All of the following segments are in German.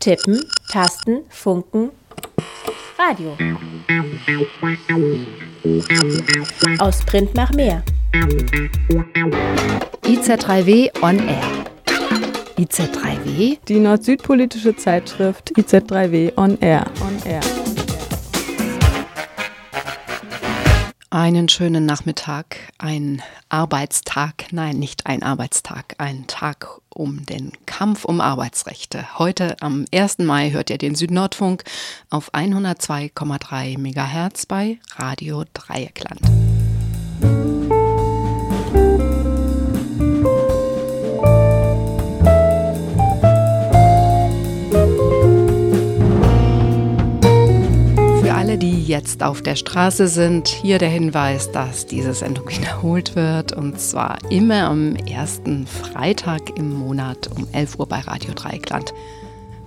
Tippen, Tasten, Funken, Radio. Aus Print nach mehr. IZ3W on Air. IZ3W? Die nord-süd-politische Zeitschrift IZ3W on Air. On Air. Einen schönen Nachmittag, ein Arbeitstag, nein, nicht ein Arbeitstag, ein Tag um den Kampf um Arbeitsrechte. Heute am 1. Mai hört ihr den Südnordfunk auf 102,3 MHz bei Radio Dreieckland. Die jetzt auf der Straße sind, hier der Hinweis, dass diese Sendung wiederholt wird und zwar immer am ersten Freitag im Monat um 11 Uhr bei Radio Dreieckland.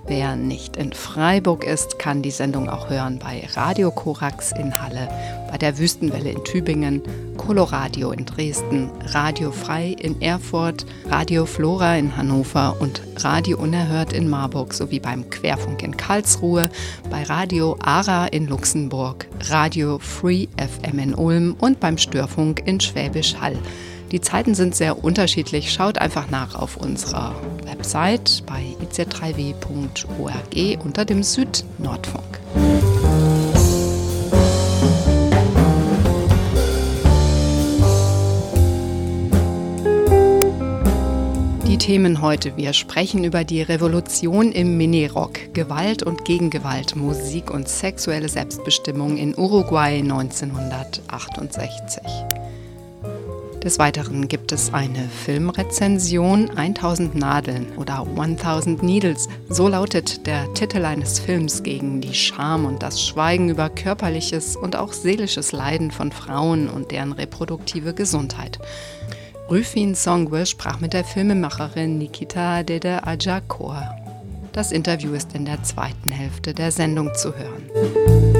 Wer nicht in Freiburg ist, kann die Sendung auch hören bei Radio Korax in Halle, bei der Wüstenwelle in Tübingen, Coloradio in Dresden, Radio Frei in Erfurt, Radio Flora in Hannover und Radio Unerhört in Marburg sowie beim Querfunk in Karlsruhe, bei Radio Ara in Luxemburg, Radio Free FM in Ulm und beim Störfunk in Schwäbisch Hall. Die Zeiten sind sehr unterschiedlich. Schaut einfach nach auf unserer Website bei iz3w.org unter dem Südnordfunk. Die Themen heute. Wir sprechen über die Revolution im Minirock, Gewalt und Gegengewalt, Musik und sexuelle Selbstbestimmung in Uruguay 1968. Des Weiteren gibt es eine Filmrezension 1000 Nadeln oder 1000 Needles. So lautet der Titel eines Films gegen die Scham und das Schweigen über körperliches und auch seelisches Leiden von Frauen und deren reproduktive Gesundheit. Rüfin Songwe sprach mit der Filmemacherin Nikita Dede Ajakor. Das Interview ist in der zweiten Hälfte der Sendung zu hören.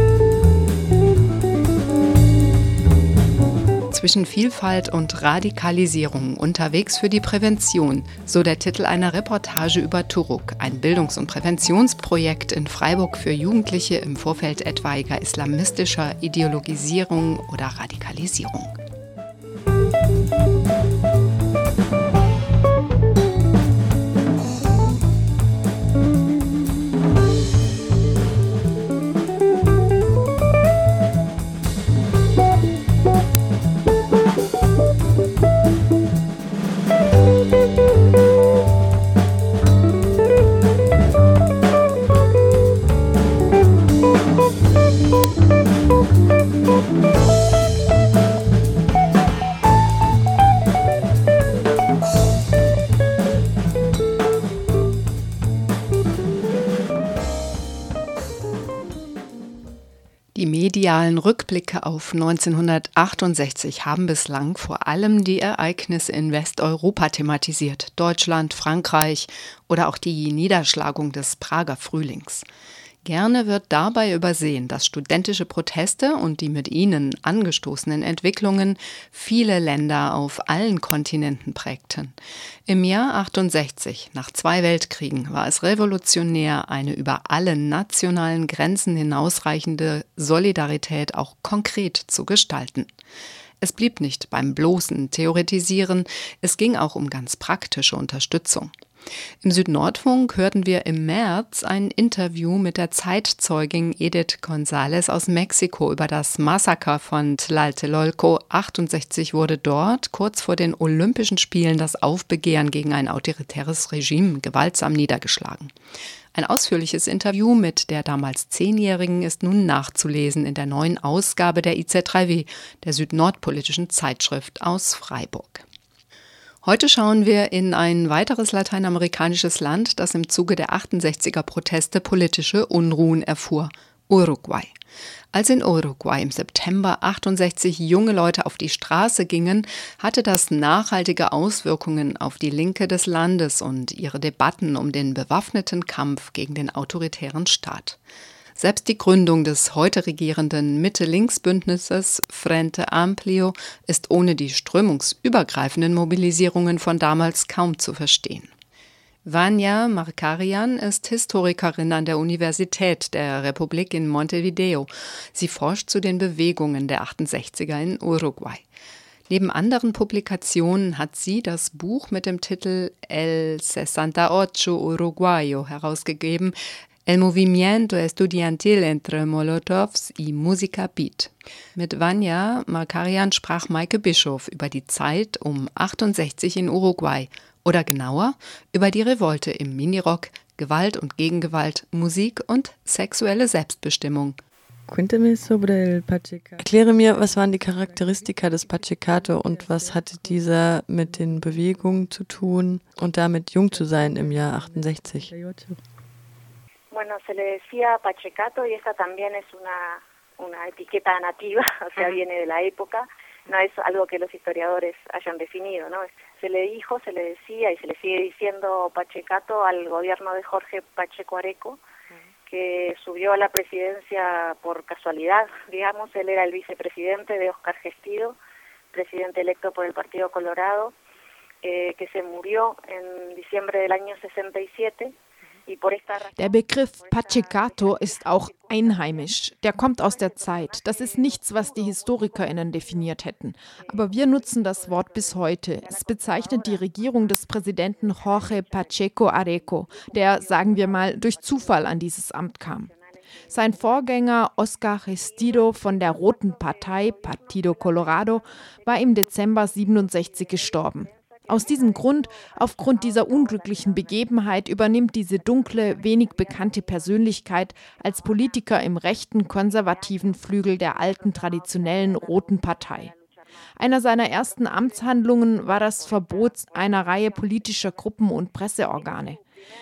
Zwischen Vielfalt und Radikalisierung unterwegs für die Prävention, so der Titel einer Reportage über Turuk, ein Bildungs- und Präventionsprojekt in Freiburg für Jugendliche im Vorfeld etwaiger islamistischer Ideologisierung oder Radikalisierung. Medialen Rückblicke auf 1968 haben bislang vor allem die Ereignisse in Westeuropa thematisiert, Deutschland, Frankreich oder auch die Niederschlagung des Prager Frühlings. Gerne wird dabei übersehen, dass studentische Proteste und die mit ihnen angestoßenen Entwicklungen viele Länder auf allen Kontinenten prägten. Im Jahr 68, nach zwei Weltkriegen, war es revolutionär, eine über alle nationalen Grenzen hinausreichende Solidarität auch konkret zu gestalten. Es blieb nicht beim bloßen Theoretisieren, es ging auch um ganz praktische Unterstützung. Im Südnordfunk hörten wir im März ein Interview mit der Zeitzeugin Edith González aus Mexiko über das Massaker von Tlatelolco. 68 wurde dort kurz vor den Olympischen Spielen das Aufbegehren gegen ein autoritäres Regime gewaltsam niedergeschlagen. Ein ausführliches Interview mit der damals Zehnjährigen ist nun nachzulesen in der neuen Ausgabe der IZ3W, der südnordpolitischen Zeitschrift aus Freiburg. Heute schauen wir in ein weiteres lateinamerikanisches Land, das im Zuge der 68er Proteste politische Unruhen erfuhr, Uruguay. Als in Uruguay im September 68 junge Leute auf die Straße gingen, hatte das nachhaltige Auswirkungen auf die Linke des Landes und ihre Debatten um den bewaffneten Kampf gegen den autoritären Staat. Selbst die Gründung des heute regierenden Mitte-Links-Bündnisses Frente Amplio ist ohne die strömungsübergreifenden Mobilisierungen von damals kaum zu verstehen. Vanya Markarian ist Historikerin an der Universität der Republik in Montevideo. Sie forscht zu den Bewegungen der 68er in Uruguay. Neben anderen Publikationen hat sie das Buch mit dem Titel El 68 Uruguayo herausgegeben, El movimiento estudiantil entre Molotovs y Musica Beat. Mit Vanya Markarian sprach Maike Bischof über die Zeit um 68 in Uruguay oder genauer über die Revolte im Minirock, Gewalt und Gegengewalt, Musik und sexuelle Selbstbestimmung. Erkläre mir, was waren die Charakteristika des Pachecato und was hatte dieser mit den Bewegungen zu tun und damit jung zu sein im Jahr 68? Bueno, se le decía Pachecato y esta también es una, una etiqueta nativa, o sea, viene de la época, no es algo que los historiadores hayan definido, ¿no? Se le dijo, se le decía y se le sigue diciendo Pachecato al gobierno de Jorge Pacheco Areco, que subió a la presidencia por casualidad, digamos, él era el vicepresidente de Oscar Gestido, presidente electo por el Partido Colorado, eh, que se murió en diciembre del año 67 Der Begriff Pachecato ist auch einheimisch. Der kommt aus der Zeit. Das ist nichts, was die HistorikerInnen definiert hätten. Aber wir nutzen das Wort bis heute. Es bezeichnet die Regierung des Präsidenten Jorge Pacheco Areco, der, sagen wir mal, durch Zufall an dieses Amt kam. Sein Vorgänger Oscar Restido von der Roten Partei, Partido Colorado, war im Dezember 67 gestorben. Aus diesem Grund, aufgrund dieser unglücklichen Begebenheit, übernimmt diese dunkle, wenig bekannte Persönlichkeit als Politiker im rechten, konservativen Flügel der alten, traditionellen Roten Partei. Einer seiner ersten Amtshandlungen war das Verbot einer Reihe politischer Gruppen und Presseorgane.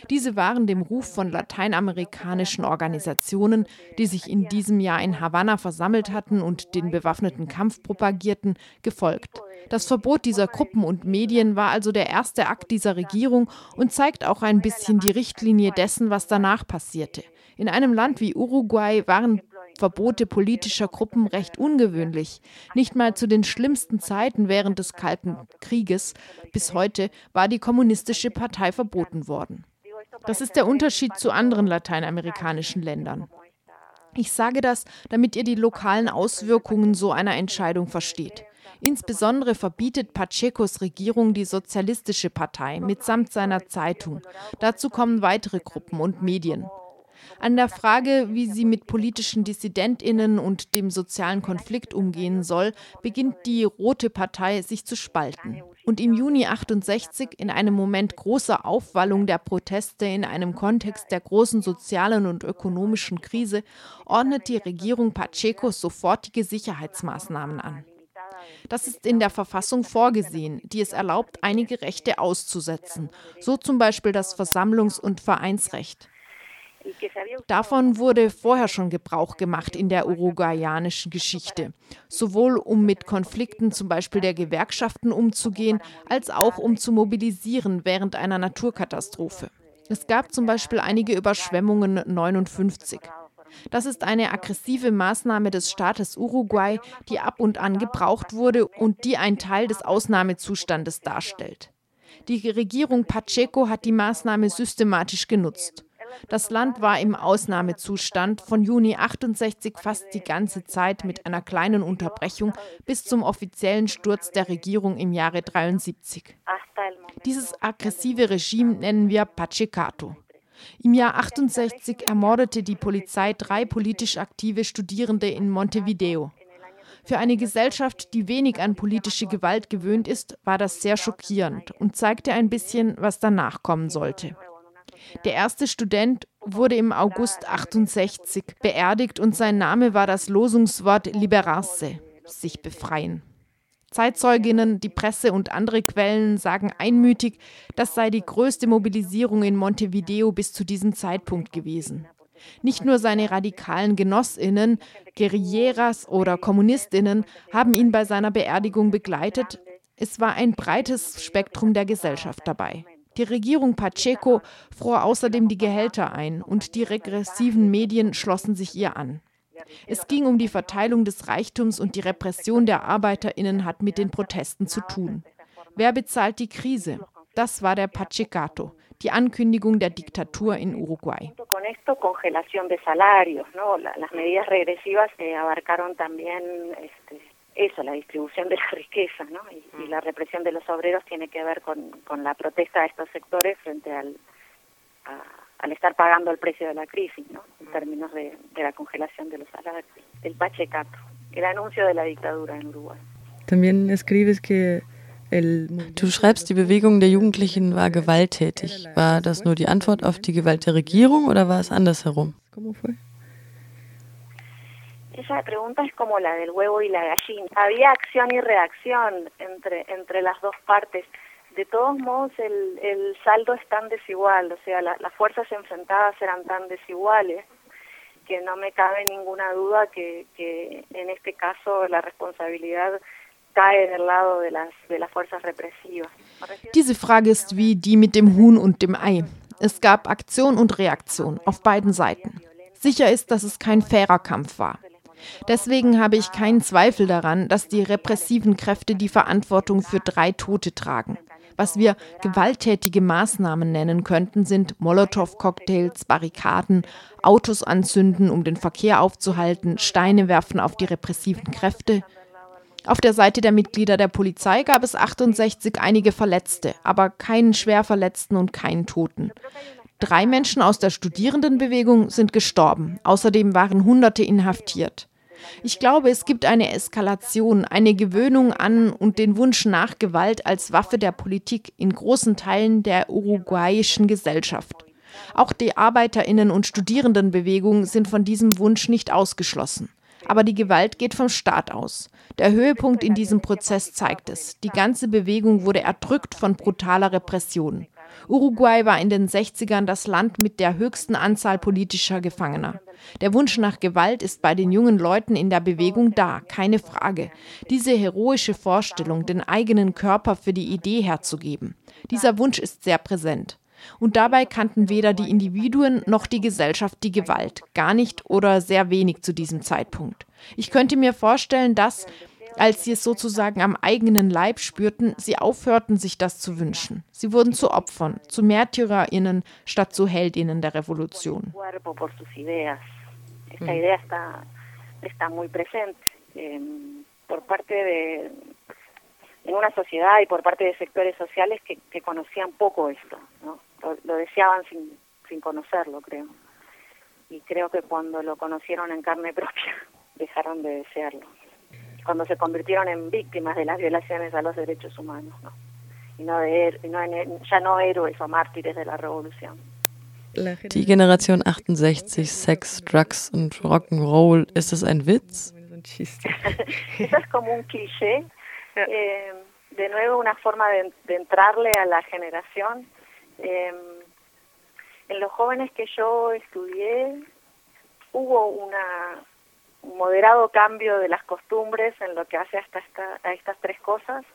Diese waren dem Ruf von lateinamerikanischen Organisationen, die sich in diesem Jahr in Havanna versammelt hatten und den bewaffneten Kampf propagierten, gefolgt. Das Verbot dieser Gruppen und Medien war also der erste Akt dieser Regierung und zeigt auch ein bisschen die Richtlinie dessen, was danach passierte. In einem Land wie Uruguay waren Verbote politischer Gruppen recht ungewöhnlich. Nicht mal zu den schlimmsten Zeiten während des Kalten Krieges bis heute war die kommunistische Partei verboten worden. Das ist der Unterschied zu anderen lateinamerikanischen Ländern. Ich sage das, damit ihr die lokalen Auswirkungen so einer Entscheidung versteht. Insbesondere verbietet Pachecos Regierung die Sozialistische Partei mitsamt seiner Zeitung. Dazu kommen weitere Gruppen und Medien. An der Frage, wie sie mit politischen Dissidentinnen und dem sozialen Konflikt umgehen soll, beginnt die Rote Partei sich zu spalten. Und im Juni 68, in einem Moment großer Aufwallung der Proteste in einem Kontext der großen sozialen und ökonomischen Krise, ordnet die Regierung Pacheco sofortige Sicherheitsmaßnahmen an. Das ist in der Verfassung vorgesehen, die es erlaubt, einige Rechte auszusetzen, so zum Beispiel das Versammlungs- und Vereinsrecht. Davon wurde vorher schon Gebrauch gemacht in der uruguayanischen Geschichte, sowohl um mit Konflikten zum Beispiel der Gewerkschaften umzugehen, als auch um zu mobilisieren während einer Naturkatastrophe. Es gab zum Beispiel einige Überschwemmungen 1959. Das ist eine aggressive Maßnahme des Staates Uruguay, die ab und an gebraucht wurde und die ein Teil des Ausnahmezustandes darstellt. Die Regierung Pacheco hat die Maßnahme systematisch genutzt. Das Land war im Ausnahmezustand von Juni 68 fast die ganze Zeit mit einer kleinen Unterbrechung bis zum offiziellen Sturz der Regierung im Jahre 73. Dieses aggressive Regime nennen wir Pachecato. Im Jahr 68 ermordete die Polizei drei politisch aktive Studierende in Montevideo. Für eine Gesellschaft, die wenig an politische Gewalt gewöhnt ist, war das sehr schockierend und zeigte ein bisschen, was danach kommen sollte. Der erste Student wurde im August 68 beerdigt und sein Name war das Losungswort Liberarse, sich befreien. Zeitzeuginnen, die Presse und andere Quellen sagen einmütig, das sei die größte Mobilisierung in Montevideo bis zu diesem Zeitpunkt gewesen. Nicht nur seine radikalen Genossinnen, Guerilleras oder Kommunistinnen haben ihn bei seiner Beerdigung begleitet, es war ein breites Spektrum der Gesellschaft dabei. Die Regierung Pacheco fror außerdem die Gehälter ein und die regressiven Medien schlossen sich ihr an. Es ging um die Verteilung des Reichtums und die Repression der Arbeiterinnen hat mit den Protesten zu tun. Wer bezahlt die Krise? Das war der Pachicato, die Ankündigung der Diktatur in Uruguay. Eso, la distribución de la riqueza, ¿no? Y, y, la represión de los obreros tiene que ver con, con la protesta de estos sectores frente al, a, al estar pagando el precio de la crisis, ¿no? En términos de, de la congelación de los salarios. El Pachecato, el anuncio de la dictadura en Uruguay. También escribes que Du schreibst, die Bewegung der Jugendlichen war gewalttätig. War das nur die Antwort auf die Gewalt der Regierung oder war es andersherum? Esa pregunta es como la del huevo y la gallina. Había acción y reacción entre, entre las dos partes. De todos modos, el, el saldo es tan desigual, o sea, la, las fuerzas enfrentadas eran tan desiguales que no me cabe ninguna duda que, que en este caso la responsabilidad cae del lado de las, de las fuerzas represivas. Diese Frage ist wie die mit dem Huhn und dem Ei. Es gab Aktion und Reaktion auf beiden Seiten. Sicher ist, dass es kein fairer Kampf war. Deswegen habe ich keinen Zweifel daran, dass die repressiven Kräfte die Verantwortung für drei Tote tragen. Was wir gewalttätige Maßnahmen nennen könnten, sind Molotow-Cocktails, Barrikaden, Autos anzünden, um den Verkehr aufzuhalten, Steine werfen auf die repressiven Kräfte, auf der Seite der Mitglieder der Polizei gab es 68 einige Verletzte, aber keinen Schwerverletzten und keinen Toten. Drei Menschen aus der Studierendenbewegung sind gestorben. Außerdem waren Hunderte inhaftiert. Ich glaube, es gibt eine Eskalation, eine Gewöhnung an und den Wunsch nach Gewalt als Waffe der Politik in großen Teilen der uruguayischen Gesellschaft. Auch die Arbeiterinnen und Studierendenbewegung sind von diesem Wunsch nicht ausgeschlossen. Aber die Gewalt geht vom Staat aus. Der Höhepunkt in diesem Prozess zeigt es. Die ganze Bewegung wurde erdrückt von brutaler Repression. Uruguay war in den 60ern das Land mit der höchsten Anzahl politischer Gefangener. Der Wunsch nach Gewalt ist bei den jungen Leuten in der Bewegung da, keine Frage. Diese heroische Vorstellung, den eigenen Körper für die Idee herzugeben, dieser Wunsch ist sehr präsent. Und dabei kannten weder die Individuen noch die Gesellschaft die Gewalt, gar nicht oder sehr wenig zu diesem Zeitpunkt. Ich könnte mir vorstellen, dass, als sie es sozusagen am eigenen Leib spürten, sie aufhörten, sich das zu wünschen. Sie wurden zu Opfern, zu MärtyrerInnen statt zu Heldinnen der Revolution. de en una sociedad y por parte de sectores sociales que, que conocían poco esto, ¿no? lo, lo deseaban sin, sin conocerlo, creo. Y creo que cuando lo conocieron en carne propia, dejaron de desearlo. Cuando se convirtieron en víctimas de las violaciones a los derechos humanos, ¿no? Y no de, no en, ya no héroes o mártires de la revolución. Die Generation 68, Sex, Drugs und Rock'n'Roll, ist das ein Witz? Eso es como un cliché. Eh, de nuevo, una forma de, de entrarle a la generación Eh, en los jóvenes que yo estudié hubo una, un moderado cambio de las costumbres en lo que hace hasta esta, a estas tres cosas.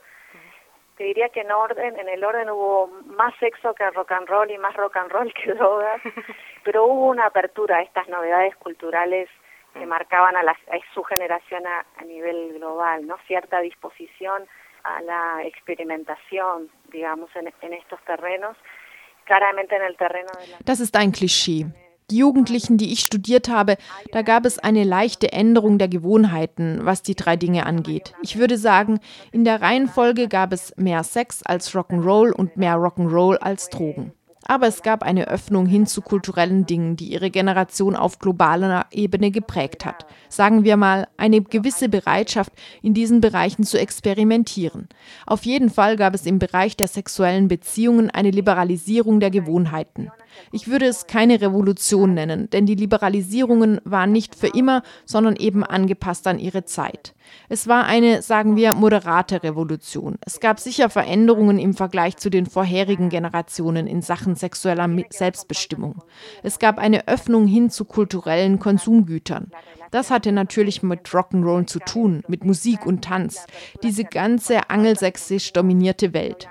Te diría que en orden, en el orden hubo más sexo que rock and roll y más rock and roll que drogas, pero hubo una apertura a estas novedades culturales que marcaban a, la, a su generación a, a nivel global, ¿no? Cierta disposición a la experimentación, digamos, en, en estos terrenos Das ist ein Klischee. Die Jugendlichen, die ich studiert habe, da gab es eine leichte Änderung der Gewohnheiten, was die drei Dinge angeht. Ich würde sagen, in der Reihenfolge gab es mehr Sex als Rock'n'Roll und mehr Rock'n'Roll als Drogen. Aber es gab eine Öffnung hin zu kulturellen Dingen, die ihre Generation auf globaler Ebene geprägt hat. Sagen wir mal, eine gewisse Bereitschaft, in diesen Bereichen zu experimentieren. Auf jeden Fall gab es im Bereich der sexuellen Beziehungen eine Liberalisierung der Gewohnheiten. Ich würde es keine Revolution nennen, denn die Liberalisierungen waren nicht für immer, sondern eben angepasst an ihre Zeit. Es war eine, sagen wir, moderate Revolution. Es gab sicher Veränderungen im Vergleich zu den vorherigen Generationen in Sachen sexueller Selbstbestimmung. Es gab eine Öffnung hin zu kulturellen Konsumgütern. Das hatte natürlich mit Rock'n'Roll zu tun, mit Musik und Tanz, diese ganze angelsächsisch dominierte Welt.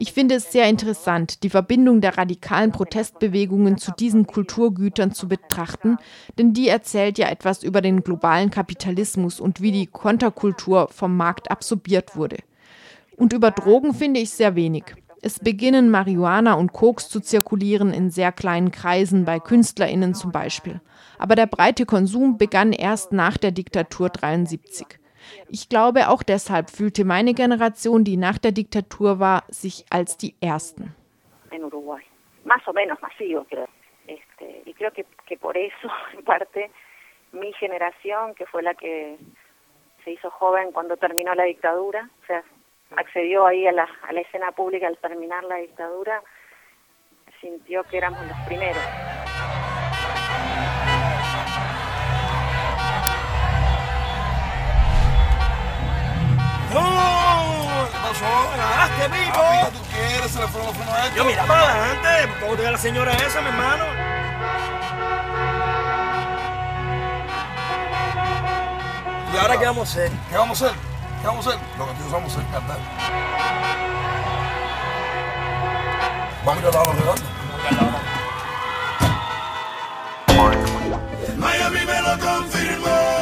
Ich finde es sehr interessant, die Verbindung der radikalen Protestbewegungen zu diesen Kulturgütern zu betrachten, denn die erzählt ja etwas über den globalen Kapitalismus und wie die Konterkultur vom Markt absorbiert wurde. Und über Drogen finde ich sehr wenig. Es beginnen Marihuana und Koks zu zirkulieren in sehr kleinen Kreisen, bei KünstlerInnen zum Beispiel. Aber der breite Konsum begann erst nach der Diktatur 73. Ich glaube, auch deshalb fühlte meine Generation, die nach der Diktatur war, sich als die Ersten. En Uruguay. Más o menos masivo, creo. Este, y creo que, que por eso, en parte, mi generación, que fue la que se hizo joven cuando terminó la dictadura, o sea, accedió ahí a la, a la escena pública al terminar la dictadura, sintió que éramos los primeros. ¡Oh! ¿Qué pasó? ¡Ganaste, vivo! Papi, ¿tú quieres? Se le fueron los frenos a esto. Yo mira para adelante, ¿cómo te la señora esa, mi hermano? ¿Y ahora qué vamos a hacer? ¿Qué vamos a hacer? ¿Qué vamos a hacer? Lo que nosotros vamos a hacer, cantar. Vamos a ir a la hora redonda. Miami me lo confirmó.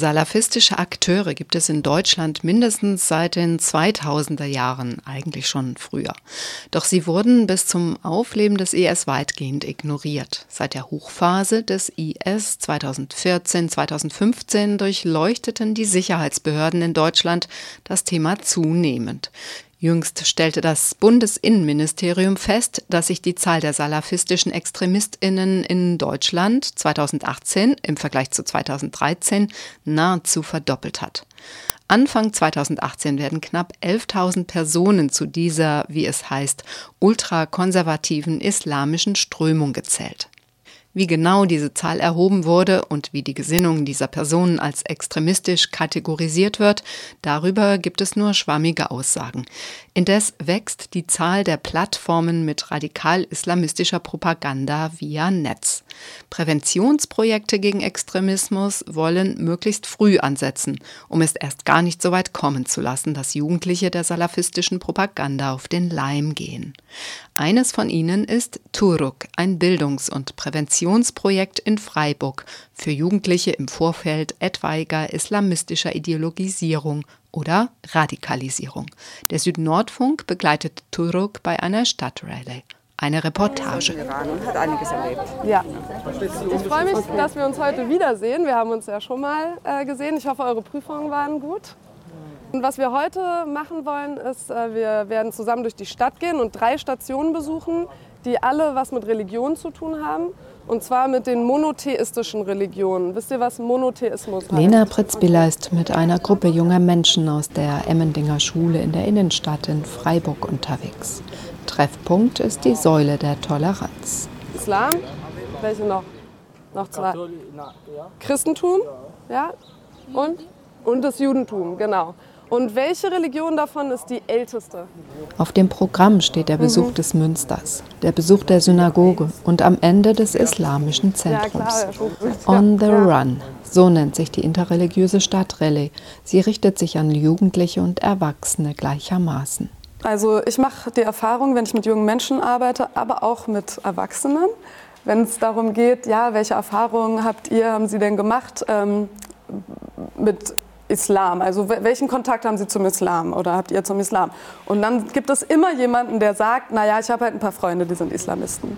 Salafistische Akteure gibt es in Deutschland mindestens seit den 2000er Jahren, eigentlich schon früher. Doch sie wurden bis zum Aufleben des IS weitgehend ignoriert. Seit der Hochphase des IS 2014, 2015 durchleuchteten die Sicherheitsbehörden in Deutschland das Thema zunehmend. Jüngst stellte das Bundesinnenministerium fest, dass sich die Zahl der salafistischen Extremistinnen in Deutschland 2018 im Vergleich zu 2013 nahezu verdoppelt hat. Anfang 2018 werden knapp 11.000 Personen zu dieser, wie es heißt, ultrakonservativen islamischen Strömung gezählt. Wie genau diese Zahl erhoben wurde und wie die Gesinnung dieser Personen als extremistisch kategorisiert wird, darüber gibt es nur schwammige Aussagen. Indes wächst die Zahl der Plattformen mit radikal-islamistischer Propaganda via Netz. Präventionsprojekte gegen Extremismus wollen möglichst früh ansetzen, um es erst gar nicht so weit kommen zu lassen, dass Jugendliche der salafistischen Propaganda auf den Leim gehen. Eines von ihnen ist Turuk, ein Bildungs- und Präventionsprojekt in Freiburg für Jugendliche im Vorfeld etwaiger islamistischer Ideologisierung oder Radikalisierung. Der Südnordfunk begleitet Turuk bei einer Stadtrallye. Eine Reportage. und hat einiges erlebt. Ja. Ich freue mich, dass wir uns heute wiedersehen. Wir haben uns ja schon mal äh, gesehen. Ich hoffe, eure Prüfungen waren gut. Und was wir heute machen wollen, ist, äh, wir werden zusammen durch die Stadt gehen und drei Stationen besuchen, die alle was mit Religion zu tun haben. Und zwar mit den monotheistischen Religionen. Wisst ihr, was Monotheismus heißt? Lena Pritzbiller ist mit einer Gruppe junger Menschen aus der Emmendinger Schule in der Innenstadt in Freiburg unterwegs. Treffpunkt ist die Säule der Toleranz. Islam. Welche noch? Noch zwei. Christentum. Ja. Und? Und das Judentum, genau. Und welche Religion davon ist die älteste? Auf dem Programm steht der Besuch des Münsters, der Besuch der Synagoge und am Ende des islamischen Zentrums. On the Run, so nennt sich die interreligiöse Stadtrallye. Sie richtet sich an Jugendliche und Erwachsene gleichermaßen. Also ich mache die Erfahrung, wenn ich mit jungen Menschen arbeite, aber auch mit Erwachsenen, wenn es darum geht, ja, welche Erfahrungen habt ihr, haben Sie denn gemacht ähm, mit Islam? Also welchen Kontakt haben Sie zum Islam oder habt ihr zum Islam? Und dann gibt es immer jemanden, der sagt, naja, ich habe halt ein paar Freunde, die sind Islamisten.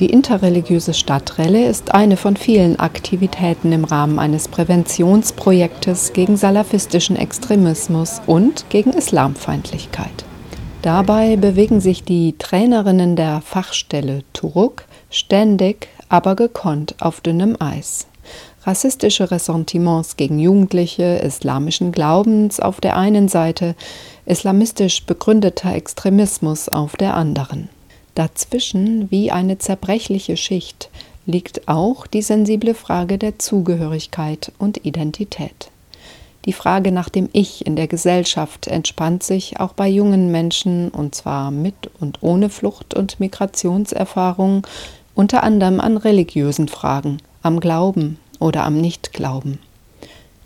Die interreligiöse Stadtrallye ist eine von vielen Aktivitäten im Rahmen eines Präventionsprojektes gegen salafistischen Extremismus und gegen Islamfeindlichkeit. Dabei bewegen sich die Trainerinnen der Fachstelle Turuk ständig, aber gekonnt auf dünnem Eis. Rassistische Ressentiments gegen Jugendliche islamischen Glaubens auf der einen Seite, islamistisch begründeter Extremismus auf der anderen. Dazwischen, wie eine zerbrechliche Schicht, liegt auch die sensible Frage der Zugehörigkeit und Identität. Die Frage nach dem Ich in der Gesellschaft entspannt sich auch bei jungen Menschen, und zwar mit und ohne Flucht- und Migrationserfahrung, unter anderem an religiösen Fragen, am Glauben oder am Nichtglauben.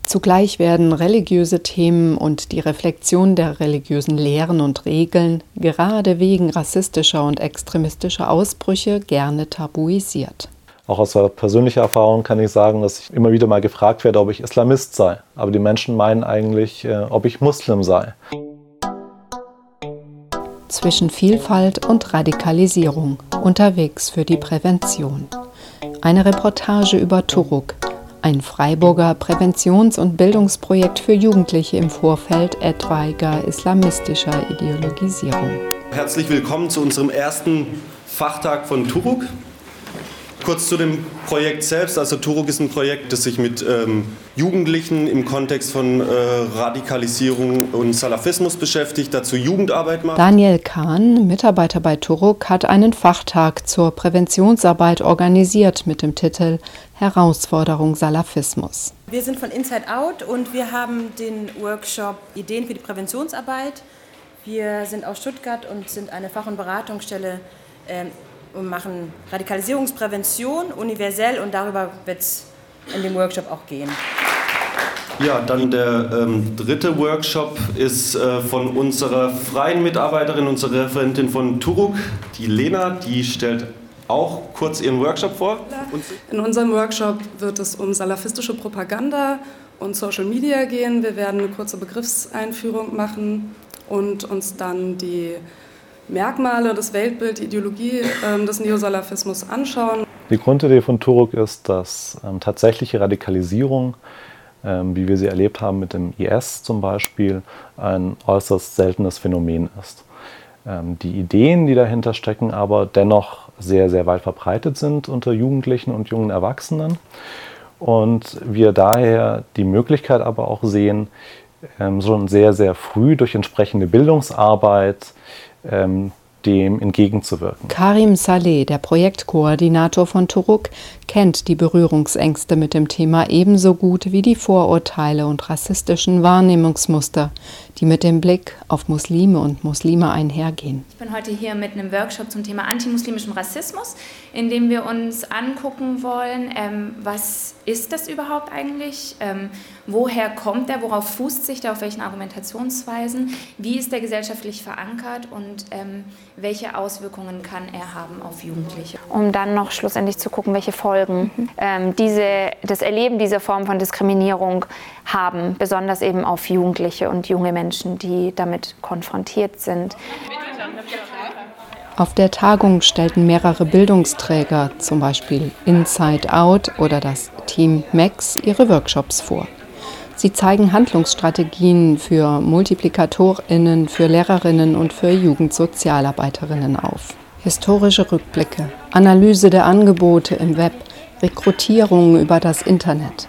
Zugleich werden religiöse Themen und die Reflexion der religiösen Lehren und Regeln gerade wegen rassistischer und extremistischer Ausbrüche gerne tabuisiert. Auch aus persönlicher Erfahrung kann ich sagen, dass ich immer wieder mal gefragt werde, ob ich Islamist sei. Aber die Menschen meinen eigentlich, äh, ob ich Muslim sei. Zwischen Vielfalt und Radikalisierung. Unterwegs für die Prävention. Eine Reportage über Turuk, ein Freiburger Präventions- und Bildungsprojekt für Jugendliche im Vorfeld etwaiger islamistischer Ideologisierung. Herzlich willkommen zu unserem ersten Fachtag von Turuk. Kurz zu dem Projekt selbst. Also Turuk ist ein Projekt, das sich mit ähm, Jugendlichen im Kontext von äh, Radikalisierung und Salafismus beschäftigt, dazu Jugendarbeit macht. Daniel Kahn, Mitarbeiter bei Turuk, hat einen Fachtag zur Präventionsarbeit organisiert mit dem Titel Herausforderung Salafismus. Wir sind von Inside Out und wir haben den Workshop Ideen für die Präventionsarbeit. Wir sind aus Stuttgart und sind eine Fach- und Beratungsstelle ähm, und machen Radikalisierungsprävention universell und darüber wird es in dem Workshop auch gehen. Ja, dann der ähm, dritte Workshop ist äh, von unserer freien Mitarbeiterin, unserer Referentin von Turuk, die Lena, die stellt auch kurz ihren Workshop vor. In unserem Workshop wird es um salafistische Propaganda und Social Media gehen. Wir werden eine kurze Begriffseinführung machen und uns dann die Merkmale, das Weltbild, die Ideologie äh, des Neosalafismus anschauen. Die Grundidee von Turuk ist, dass ähm, tatsächliche Radikalisierung, ähm, wie wir sie erlebt haben mit dem IS zum Beispiel, ein äußerst seltenes Phänomen ist. Ähm, die Ideen, die dahinter stecken, aber dennoch sehr, sehr weit verbreitet sind unter Jugendlichen und jungen Erwachsenen. Und wir daher die Möglichkeit aber auch sehen, ähm, schon sehr, sehr früh durch entsprechende Bildungsarbeit ähm, dem entgegenzuwirken. Karim Saleh, der Projektkoordinator von Turuk, kennt die Berührungsängste mit dem Thema ebenso gut wie die Vorurteile und rassistischen Wahrnehmungsmuster, die mit dem Blick auf Muslime und Muslime einhergehen. Ich bin heute hier mit einem Workshop zum Thema antimuslimischem Rassismus, in dem wir uns angucken wollen, ähm, was ist das überhaupt eigentlich, ähm, woher kommt der, worauf fußt sich der, auf welchen Argumentationsweisen, wie ist der gesellschaftlich verankert? Und ähm, welche Auswirkungen kann er haben auf Jugendliche. Um dann noch schlussendlich zu gucken, welche Folgen ähm, diese, das Erleben dieser Form von Diskriminierung haben, besonders eben auf Jugendliche und junge Menschen, die damit konfrontiert sind. Auf der Tagung stellten mehrere Bildungsträger, zum Beispiel Inside Out oder das Team Max, ihre Workshops vor. Sie zeigen Handlungsstrategien für Multiplikatorinnen, für Lehrerinnen und für Jugendsozialarbeiterinnen auf. Historische Rückblicke, Analyse der Angebote im Web, Rekrutierung über das Internet.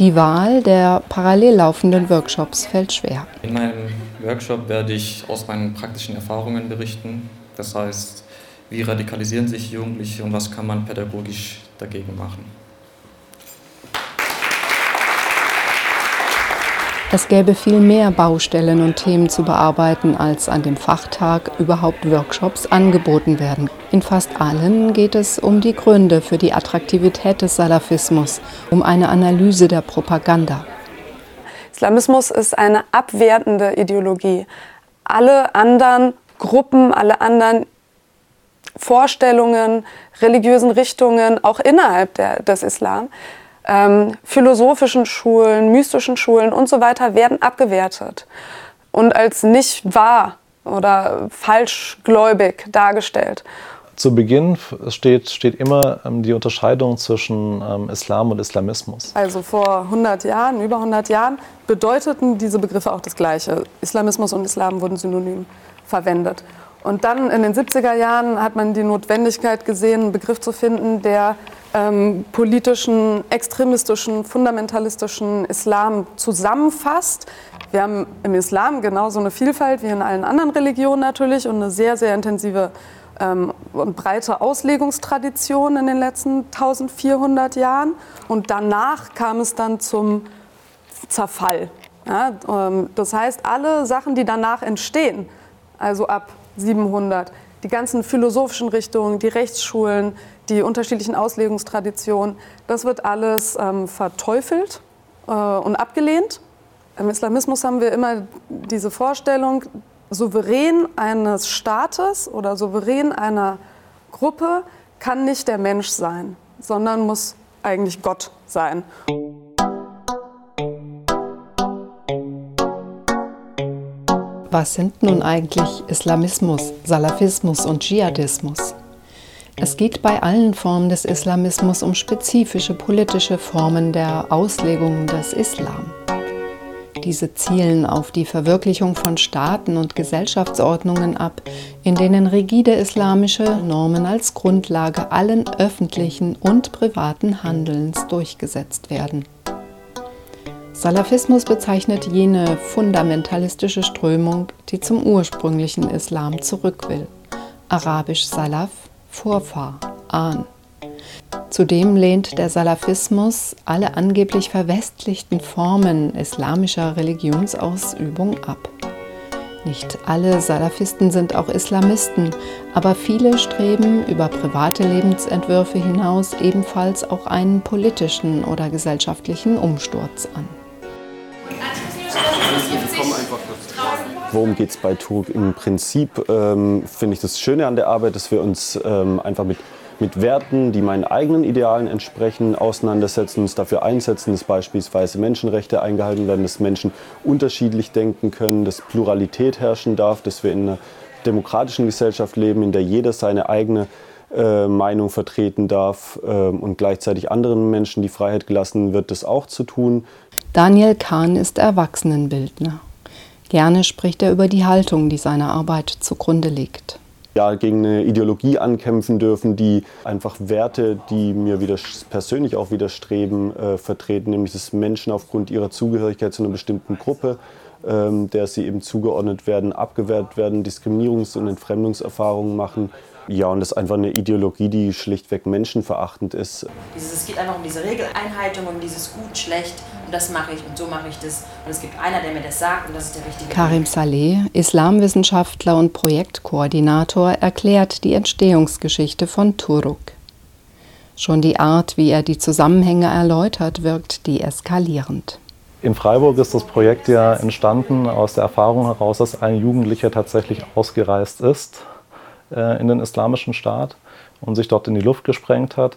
Die Wahl der parallel laufenden Workshops fällt schwer. In meinem Workshop werde ich aus meinen praktischen Erfahrungen berichten. Das heißt, wie radikalisieren sich Jugendliche und was kann man pädagogisch dagegen machen. Es gäbe viel mehr Baustellen und Themen zu bearbeiten, als an dem Fachtag überhaupt Workshops angeboten werden. In fast allen geht es um die Gründe für die Attraktivität des Salafismus, um eine Analyse der Propaganda. Islamismus ist eine abwertende Ideologie. Alle anderen Gruppen, alle anderen Vorstellungen, religiösen Richtungen, auch innerhalb der, des Islam, ähm, philosophischen Schulen, mystischen Schulen und so weiter werden abgewertet und als nicht wahr oder falschgläubig dargestellt. Zu Beginn steht, steht immer ähm, die Unterscheidung zwischen ähm, Islam und Islamismus. Also vor 100 Jahren, über 100 Jahren, bedeuteten diese Begriffe auch das Gleiche. Islamismus und Islam wurden synonym verwendet. Und dann in den 70er Jahren hat man die Notwendigkeit gesehen, einen Begriff zu finden, der ähm, politischen, extremistischen, fundamentalistischen Islam zusammenfasst. Wir haben im Islam genauso eine Vielfalt wie in allen anderen Religionen natürlich und eine sehr, sehr intensive ähm, und breite Auslegungstradition in den letzten 1400 Jahren. Und danach kam es dann zum Zerfall. Ja, ähm, das heißt, alle Sachen, die danach entstehen, also ab 700, die ganzen philosophischen Richtungen, die Rechtsschulen, die unterschiedlichen Auslegungstraditionen, das wird alles ähm, verteufelt äh, und abgelehnt. Im Islamismus haben wir immer diese Vorstellung, souverän eines Staates oder souverän einer Gruppe kann nicht der Mensch sein, sondern muss eigentlich Gott sein. Was sind nun eigentlich Islamismus, Salafismus und Dschihadismus? Es geht bei allen Formen des Islamismus um spezifische politische Formen der Auslegung des Islam. Diese zielen auf die Verwirklichung von Staaten und Gesellschaftsordnungen ab, in denen rigide islamische Normen als Grundlage allen öffentlichen und privaten Handelns durchgesetzt werden. Salafismus bezeichnet jene fundamentalistische Strömung, die zum ursprünglichen Islam zurück will. Arabisch Salaf, Vorfahr, Ahn. Zudem lehnt der Salafismus alle angeblich verwestlichten Formen islamischer Religionsausübung ab. Nicht alle Salafisten sind auch Islamisten, aber viele streben über private Lebensentwürfe hinaus ebenfalls auch einen politischen oder gesellschaftlichen Umsturz an. Worum geht es bei Turk? Im Prinzip ähm, finde ich das Schöne an der Arbeit, dass wir uns ähm, einfach mit, mit Werten, die meinen eigenen Idealen entsprechen, auseinandersetzen, uns dafür einsetzen, dass beispielsweise Menschenrechte eingehalten werden, dass Menschen unterschiedlich denken können, dass Pluralität herrschen darf, dass wir in einer demokratischen Gesellschaft leben, in der jeder seine eigene äh, Meinung vertreten darf äh, und gleichzeitig anderen Menschen die Freiheit gelassen wird, das auch zu tun. Daniel Kahn ist Erwachsenenbildner. Gerne spricht er über die Haltung, die seiner Arbeit zugrunde liegt. Ja, gegen eine Ideologie ankämpfen dürfen, die einfach Werte, die mir persönlich auch widerstreben, äh, vertreten, nämlich dass Menschen aufgrund ihrer Zugehörigkeit zu einer bestimmten Gruppe, ähm, der sie eben zugeordnet werden, abgewehrt werden, Diskriminierungs- und Entfremdungserfahrungen machen. Ja, und das ist einfach eine Ideologie, die schlichtweg menschenverachtend ist. es geht einfach um diese Regeleinhaltung, um dieses Gut, Schlecht und das mache ich und so mache ich das. Und es gibt einer, der mir das sagt und das ist der richtige Karim Saleh, Islamwissenschaftler und Projektkoordinator, erklärt die Entstehungsgeschichte von Turuk. Schon die Art, wie er die Zusammenhänge erläutert, wirkt deeskalierend. In Freiburg ist das Projekt ja entstanden aus der Erfahrung heraus, dass ein Jugendlicher tatsächlich ausgereist ist äh, in den islamischen Staat und sich dort in die Luft gesprengt hat.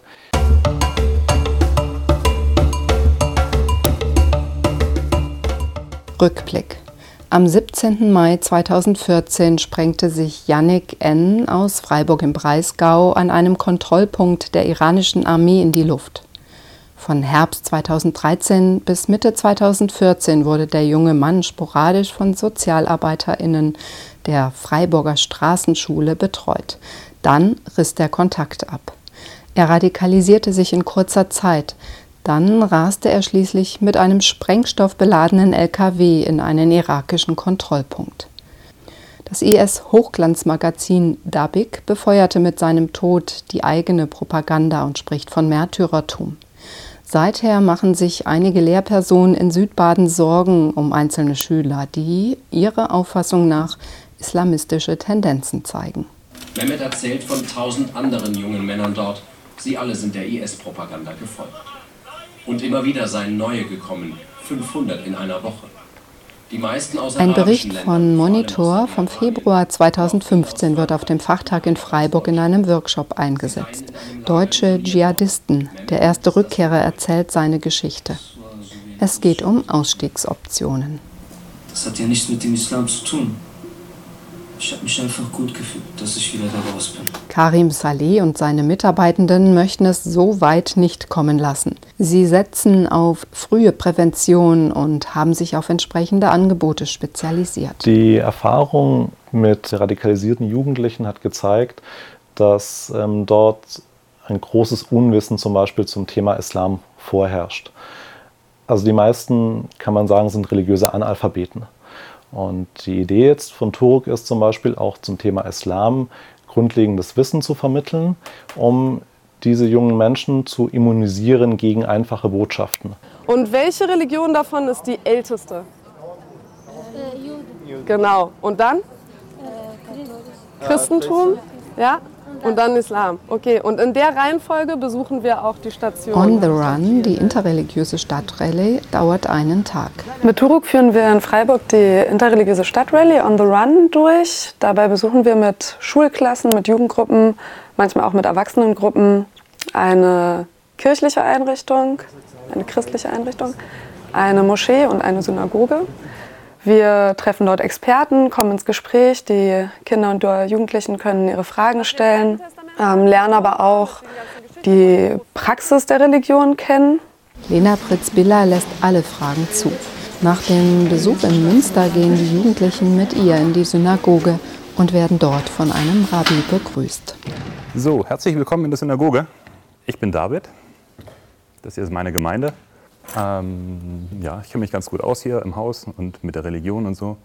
Rückblick. Am 17. Mai 2014 sprengte sich Yannick N. aus Freiburg im Breisgau an einem Kontrollpunkt der iranischen Armee in die Luft. Von Herbst 2013 bis Mitte 2014 wurde der junge Mann sporadisch von SozialarbeiterInnen der Freiburger Straßenschule betreut. Dann riss der Kontakt ab. Er radikalisierte sich in kurzer Zeit. Dann raste er schließlich mit einem sprengstoffbeladenen LKW in einen irakischen Kontrollpunkt. Das IS-Hochglanzmagazin Dabik befeuerte mit seinem Tod die eigene Propaganda und spricht von Märtyrertum. Seither machen sich einige Lehrpersonen in Südbaden Sorgen um einzelne Schüler, die ihrer Auffassung nach islamistische Tendenzen zeigen. Mehmet erzählt von tausend anderen jungen Männern dort. Sie alle sind der IS-Propaganda gefolgt. Und immer wieder seien neue gekommen, 500 in einer Woche. Ein Bericht von Monitor vom Februar 2015 wird auf dem Fachtag in Freiburg in einem Workshop eingesetzt. Deutsche Dschihadisten, der erste Rückkehrer erzählt seine Geschichte. Es geht um Ausstiegsoptionen. Das hat ja nichts mit dem Islam zu tun. Ich habe mich einfach gut gefühlt, dass ich wieder da raus bin. Karim Saleh und seine Mitarbeitenden möchten es so weit nicht kommen lassen. Sie setzen auf frühe Prävention und haben sich auf entsprechende Angebote spezialisiert. Die Erfahrung mit radikalisierten Jugendlichen hat gezeigt, dass ähm, dort ein großes Unwissen zum Beispiel zum Thema Islam vorherrscht. Also die meisten, kann man sagen, sind religiöse Analphabeten. Und die Idee jetzt von Turk ist zum Beispiel auch zum Thema Islam grundlegendes Wissen zu vermitteln, um diese jungen Menschen zu immunisieren gegen einfache Botschaften. Und welche Religion davon ist die älteste? Genau. Und dann? Christentum? Ja? Und dann Islam. Okay. Und in der Reihenfolge besuchen wir auch die Station. On the Run, die interreligiöse Stadtrallye, dauert einen Tag. Mit Turuk führen wir in Freiburg die interreligiöse Stadtrallye On the Run durch. Dabei besuchen wir mit Schulklassen, mit Jugendgruppen, manchmal auch mit Erwachsenengruppen eine kirchliche Einrichtung, eine christliche Einrichtung, eine Moschee und eine Synagoge. Wir treffen dort Experten, kommen ins Gespräch. Die Kinder und Jugendlichen können ihre Fragen stellen, ähm, lernen aber auch die Praxis der Religion kennen. Lena Pritz-Biller lässt alle Fragen zu. Nach dem Besuch in Münster gehen die Jugendlichen mit ihr in die Synagoge und werden dort von einem Rabbi begrüßt. So, herzlich willkommen in der Synagoge. Ich bin David. Das hier ist meine Gemeinde. Ähm, ja, ich kenne mich ganz gut aus hier im Haus und mit der Religion und so.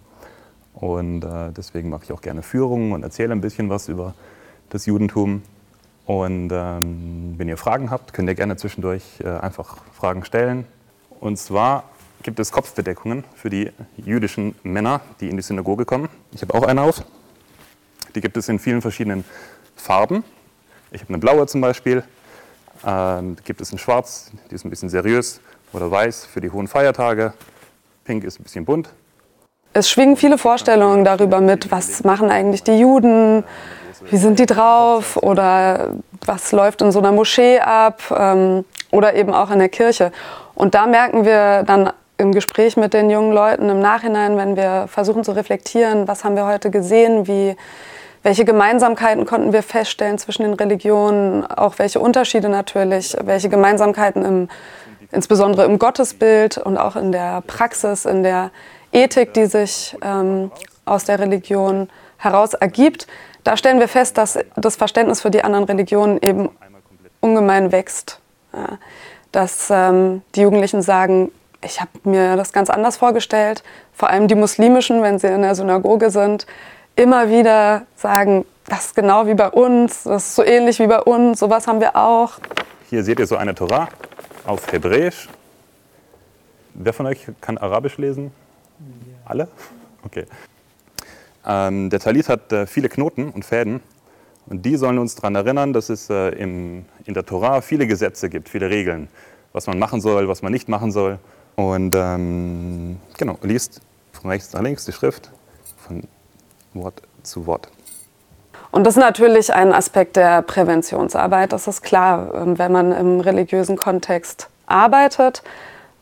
Und äh, deswegen mache ich auch gerne Führungen und erzähle ein bisschen was über das Judentum. Und ähm, wenn ihr Fragen habt, könnt ihr gerne zwischendurch äh, einfach Fragen stellen. Und zwar gibt es Kopfbedeckungen für die jüdischen Männer, die in die Synagoge kommen. Ich habe auch eine auf. Die gibt es in vielen verschiedenen Farben. Ich habe eine blaue zum Beispiel. Ähm, gibt es in Schwarz, die ist ein bisschen seriös. Oder Weiß für die hohen Feiertage. Pink ist ein bisschen bunt. Es schwingen viele Vorstellungen darüber mit, was machen eigentlich die Juden, wie sind die drauf oder was läuft in so einer Moschee ab ähm, oder eben auch in der Kirche. Und da merken wir dann im Gespräch mit den jungen Leuten im Nachhinein, wenn wir versuchen zu reflektieren, was haben wir heute gesehen, wie, welche Gemeinsamkeiten konnten wir feststellen zwischen den Religionen, auch welche Unterschiede natürlich, welche Gemeinsamkeiten im, insbesondere im Gottesbild und auch in der Praxis, in der Ethik, die sich ähm, aus der Religion heraus ergibt. Da stellen wir fest, dass das Verständnis für die anderen Religionen eben ungemein wächst. Ja, dass ähm, die Jugendlichen sagen, ich habe mir das ganz anders vorgestellt. Vor allem die muslimischen, wenn sie in der Synagoge sind, immer wieder sagen, das ist genau wie bei uns, das ist so ähnlich wie bei uns, sowas haben wir auch. Hier seht ihr so eine Torah auf Hebräisch. Wer von euch kann Arabisch lesen? Alle? Okay. Ähm, der Talit hat äh, viele Knoten und Fäden und die sollen uns daran erinnern, dass es äh, im, in der Torah viele Gesetze gibt, viele Regeln, was man machen soll, was man nicht machen soll. Und ähm, genau, liest von rechts nach links die Schrift, von Wort zu Wort. Und das ist natürlich ein Aspekt der Präventionsarbeit, das ist klar, ähm, wenn man im religiösen Kontext arbeitet,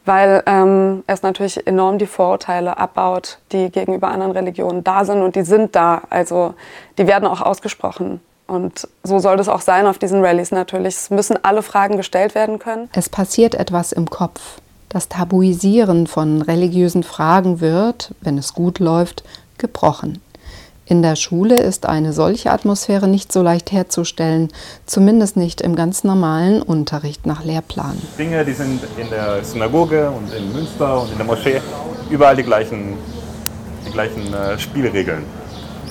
weil ähm, es natürlich enorm die Vorurteile abbaut, die gegenüber anderen Religionen da sind und die sind da. Also die werden auch ausgesprochen. Und so soll das auch sein auf diesen Rallyes natürlich. Es müssen alle Fragen gestellt werden können. Es passiert etwas im Kopf. Das Tabuisieren von religiösen Fragen wird, wenn es gut läuft, gebrochen. In der Schule ist eine solche Atmosphäre nicht so leicht herzustellen, zumindest nicht im ganz normalen Unterricht nach Lehrplan. Dinge, die sind in der Synagoge und in Münster und in der Moschee überall die gleichen, die gleichen äh, Spielregeln.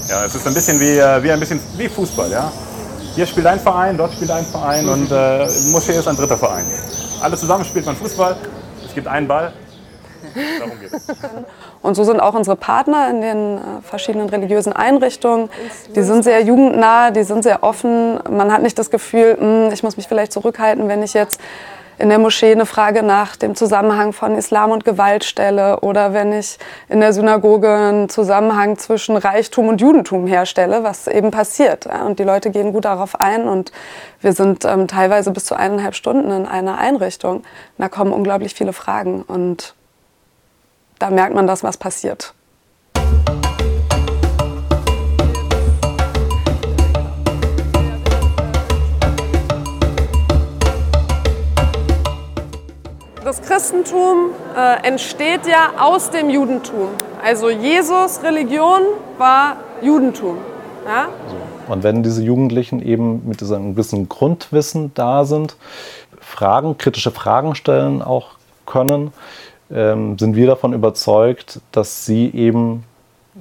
Ja, es ist ein bisschen wie, äh, wie, ein bisschen wie Fußball. Ja? Hier spielt ein Verein, dort spielt ein Verein und äh, Moschee ist ein dritter Verein. Alle zusammen spielt man Fußball, es gibt einen Ball. Darum geht es. Und so sind auch unsere Partner in den äh, verschiedenen religiösen Einrichtungen. Die sind sehr jugendnah, die sind sehr offen. Man hat nicht das Gefühl, "Hm, ich muss mich vielleicht zurückhalten, wenn ich jetzt in der Moschee eine Frage nach dem Zusammenhang von Islam und Gewalt stelle oder wenn ich in der Synagoge einen Zusammenhang zwischen Reichtum und Judentum herstelle, was eben passiert. Und die Leute gehen gut darauf ein und wir sind ähm, teilweise bis zu eineinhalb Stunden in einer Einrichtung. Da kommen unglaublich viele Fragen und da merkt man das, was passiert. Das Christentum äh, entsteht ja aus dem Judentum. Also Jesus Religion war Judentum. Ja? Und wenn diese Jugendlichen eben mit diesem gewissen Grundwissen da sind, Fragen, kritische Fragen stellen auch können, ähm, sind wir davon überzeugt, dass sie eben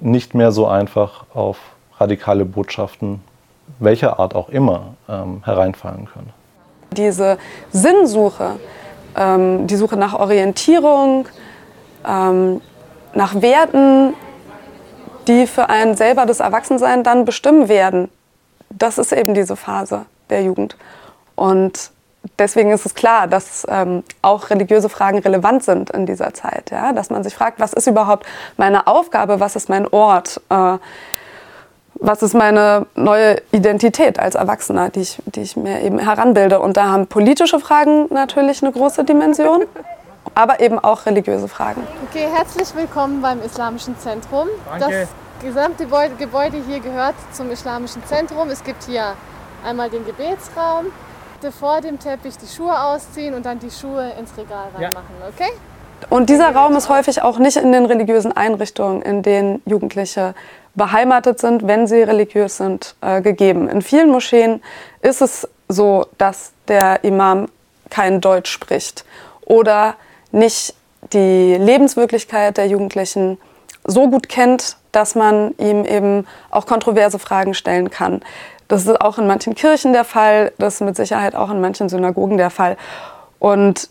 nicht mehr so einfach auf radikale Botschaften, welcher Art auch immer, ähm, hereinfallen können. Diese Sinnsuche, ähm, die Suche nach Orientierung, ähm, nach Werten, die für einen selber das Erwachsensein dann bestimmen werden. Das ist eben diese Phase der Jugend. Und deswegen ist es klar, dass ähm, auch religiöse Fragen relevant sind in dieser Zeit. Ja? Dass man sich fragt, was ist überhaupt meine Aufgabe, was ist mein Ort, äh, was ist meine neue Identität als Erwachsener, die ich, die ich mir eben heranbilde. Und da haben politische Fragen natürlich eine große Dimension, aber eben auch religiöse Fragen. Okay, herzlich willkommen beim Islamischen Zentrum. Danke. Das gesamte Gebäude- Gebäude hier gehört zum Islamischen Zentrum. Es gibt hier einmal den Gebetsraum, bitte vor dem Teppich die Schuhe ausziehen und dann die Schuhe ins Regal reinmachen, okay? Und dieser Raum ist häufig auch nicht in den religiösen Einrichtungen, in denen Jugendliche beheimatet sind, wenn sie religiös sind, äh, gegeben. In vielen Moscheen ist es so, dass der Imam kein Deutsch spricht oder nicht die Lebenswirklichkeit der Jugendlichen so gut kennt, dass man ihm eben auch kontroverse Fragen stellen kann. Das ist auch in manchen Kirchen der Fall, das ist mit Sicherheit auch in manchen Synagogen der Fall. Und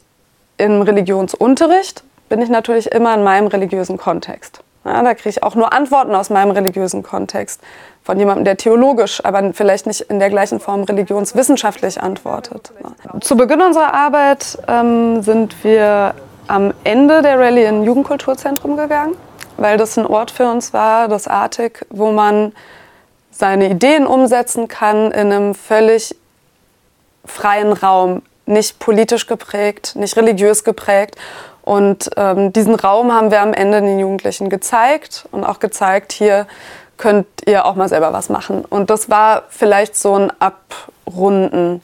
im Religionsunterricht bin ich natürlich immer in meinem religiösen Kontext. Ja, da kriege ich auch nur Antworten aus meinem religiösen Kontext von jemandem, der theologisch, aber vielleicht nicht in der gleichen Form religionswissenschaftlich antwortet. Ja. Zu Beginn unserer Arbeit ähm, sind wir am Ende der Rallye in ein Jugendkulturzentrum gegangen, weil das ein Ort für uns war, das Artig, wo man seine Ideen umsetzen kann in einem völlig freien Raum, nicht politisch geprägt, nicht religiös geprägt. Und ähm, diesen Raum haben wir am Ende den Jugendlichen gezeigt und auch gezeigt, hier könnt ihr auch mal selber was machen. Und das war vielleicht so ein Abrunden.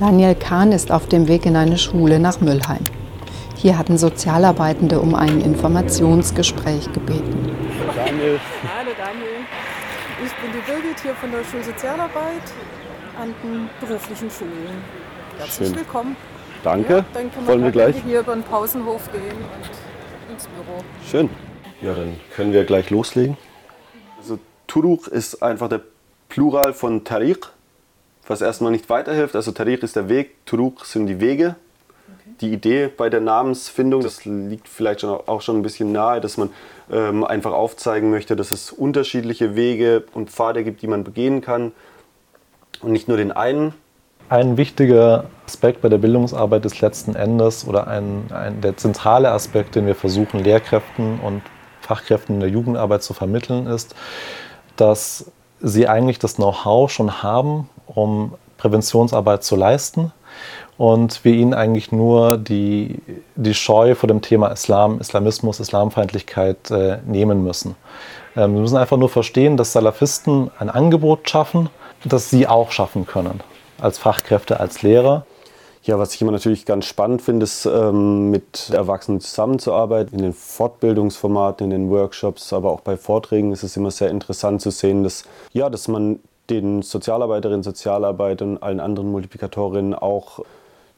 Daniel Kahn ist auf dem Weg in eine Schule nach Müllheim. Hier hatten Sozialarbeitende um ein Informationsgespräch gebeten. Daniel. Hallo Daniel, ich bin die Birgit hier von der Schulsozialarbeit an den beruflichen Schulen. Herzlich Schön. willkommen. Danke. Ja, dann können Wollen wir gleich hier über den Pausenhof gehen und ins Büro. Schön. Ja, dann können wir gleich loslegen. Also Turuq ist einfach der Plural von Tariq, was erstmal nicht weiterhilft. Also Tariq ist der Weg, Turuq sind die Wege. Die Idee bei der Namensfindung, das liegt vielleicht schon, auch schon ein bisschen nahe, dass man ähm, einfach aufzeigen möchte, dass es unterschiedliche Wege und Pfade gibt, die man begehen kann. Und nicht nur den einen. Ein wichtiger Aspekt bei der Bildungsarbeit ist letzten Endes oder ein, ein, der zentrale Aspekt, den wir versuchen, Lehrkräften und Fachkräften in der Jugendarbeit zu vermitteln, ist, dass sie eigentlich das Know-how schon haben, um Präventionsarbeit zu leisten und wir ihnen eigentlich nur die, die Scheu vor dem Thema Islam, Islamismus, Islamfeindlichkeit äh, nehmen müssen. Ähm, wir müssen einfach nur verstehen, dass Salafisten ein Angebot schaffen, das sie auch schaffen können, als Fachkräfte, als Lehrer. Ja, was ich immer natürlich ganz spannend finde, ist ähm, mit Erwachsenen zusammenzuarbeiten. In den Fortbildungsformaten, in den Workshops, aber auch bei Vorträgen ist es immer sehr interessant zu sehen, dass, ja, dass man den Sozialarbeiterinnen, Sozialarbeitern und allen anderen Multiplikatorinnen auch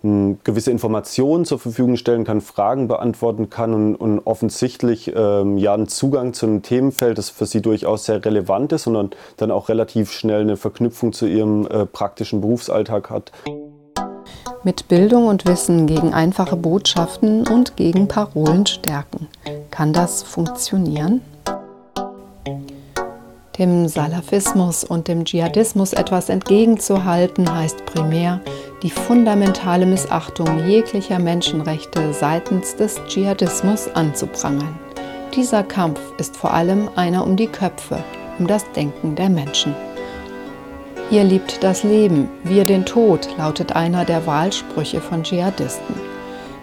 gewisse Informationen zur Verfügung stellen kann, Fragen beantworten kann und, und offensichtlich ähm, ja einen Zugang zu einem Themenfeld, das für sie durchaus sehr relevant ist und dann auch relativ schnell eine Verknüpfung zu ihrem äh, praktischen Berufsalltag hat. Mit Bildung und Wissen gegen einfache Botschaften und gegen Parolen stärken. Kann das funktionieren? Dem Salafismus und dem Dschihadismus etwas entgegenzuhalten, heißt primär, die fundamentale Missachtung jeglicher Menschenrechte seitens des Dschihadismus anzuprangern. Dieser Kampf ist vor allem einer um die Köpfe, um das Denken der Menschen. Ihr liebt das Leben, wir den Tod, lautet einer der Wahlsprüche von Dschihadisten.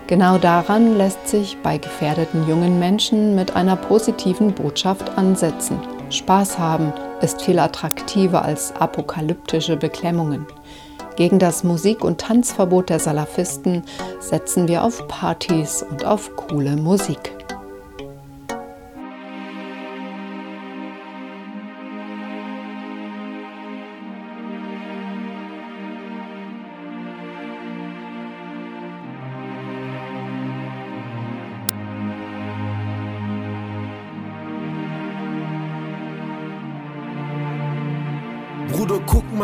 Genau daran lässt sich bei gefährdeten jungen Menschen mit einer positiven Botschaft ansetzen. Spaß haben ist viel attraktiver als apokalyptische Beklemmungen. Gegen das Musik- und Tanzverbot der Salafisten setzen wir auf Partys und auf coole Musik.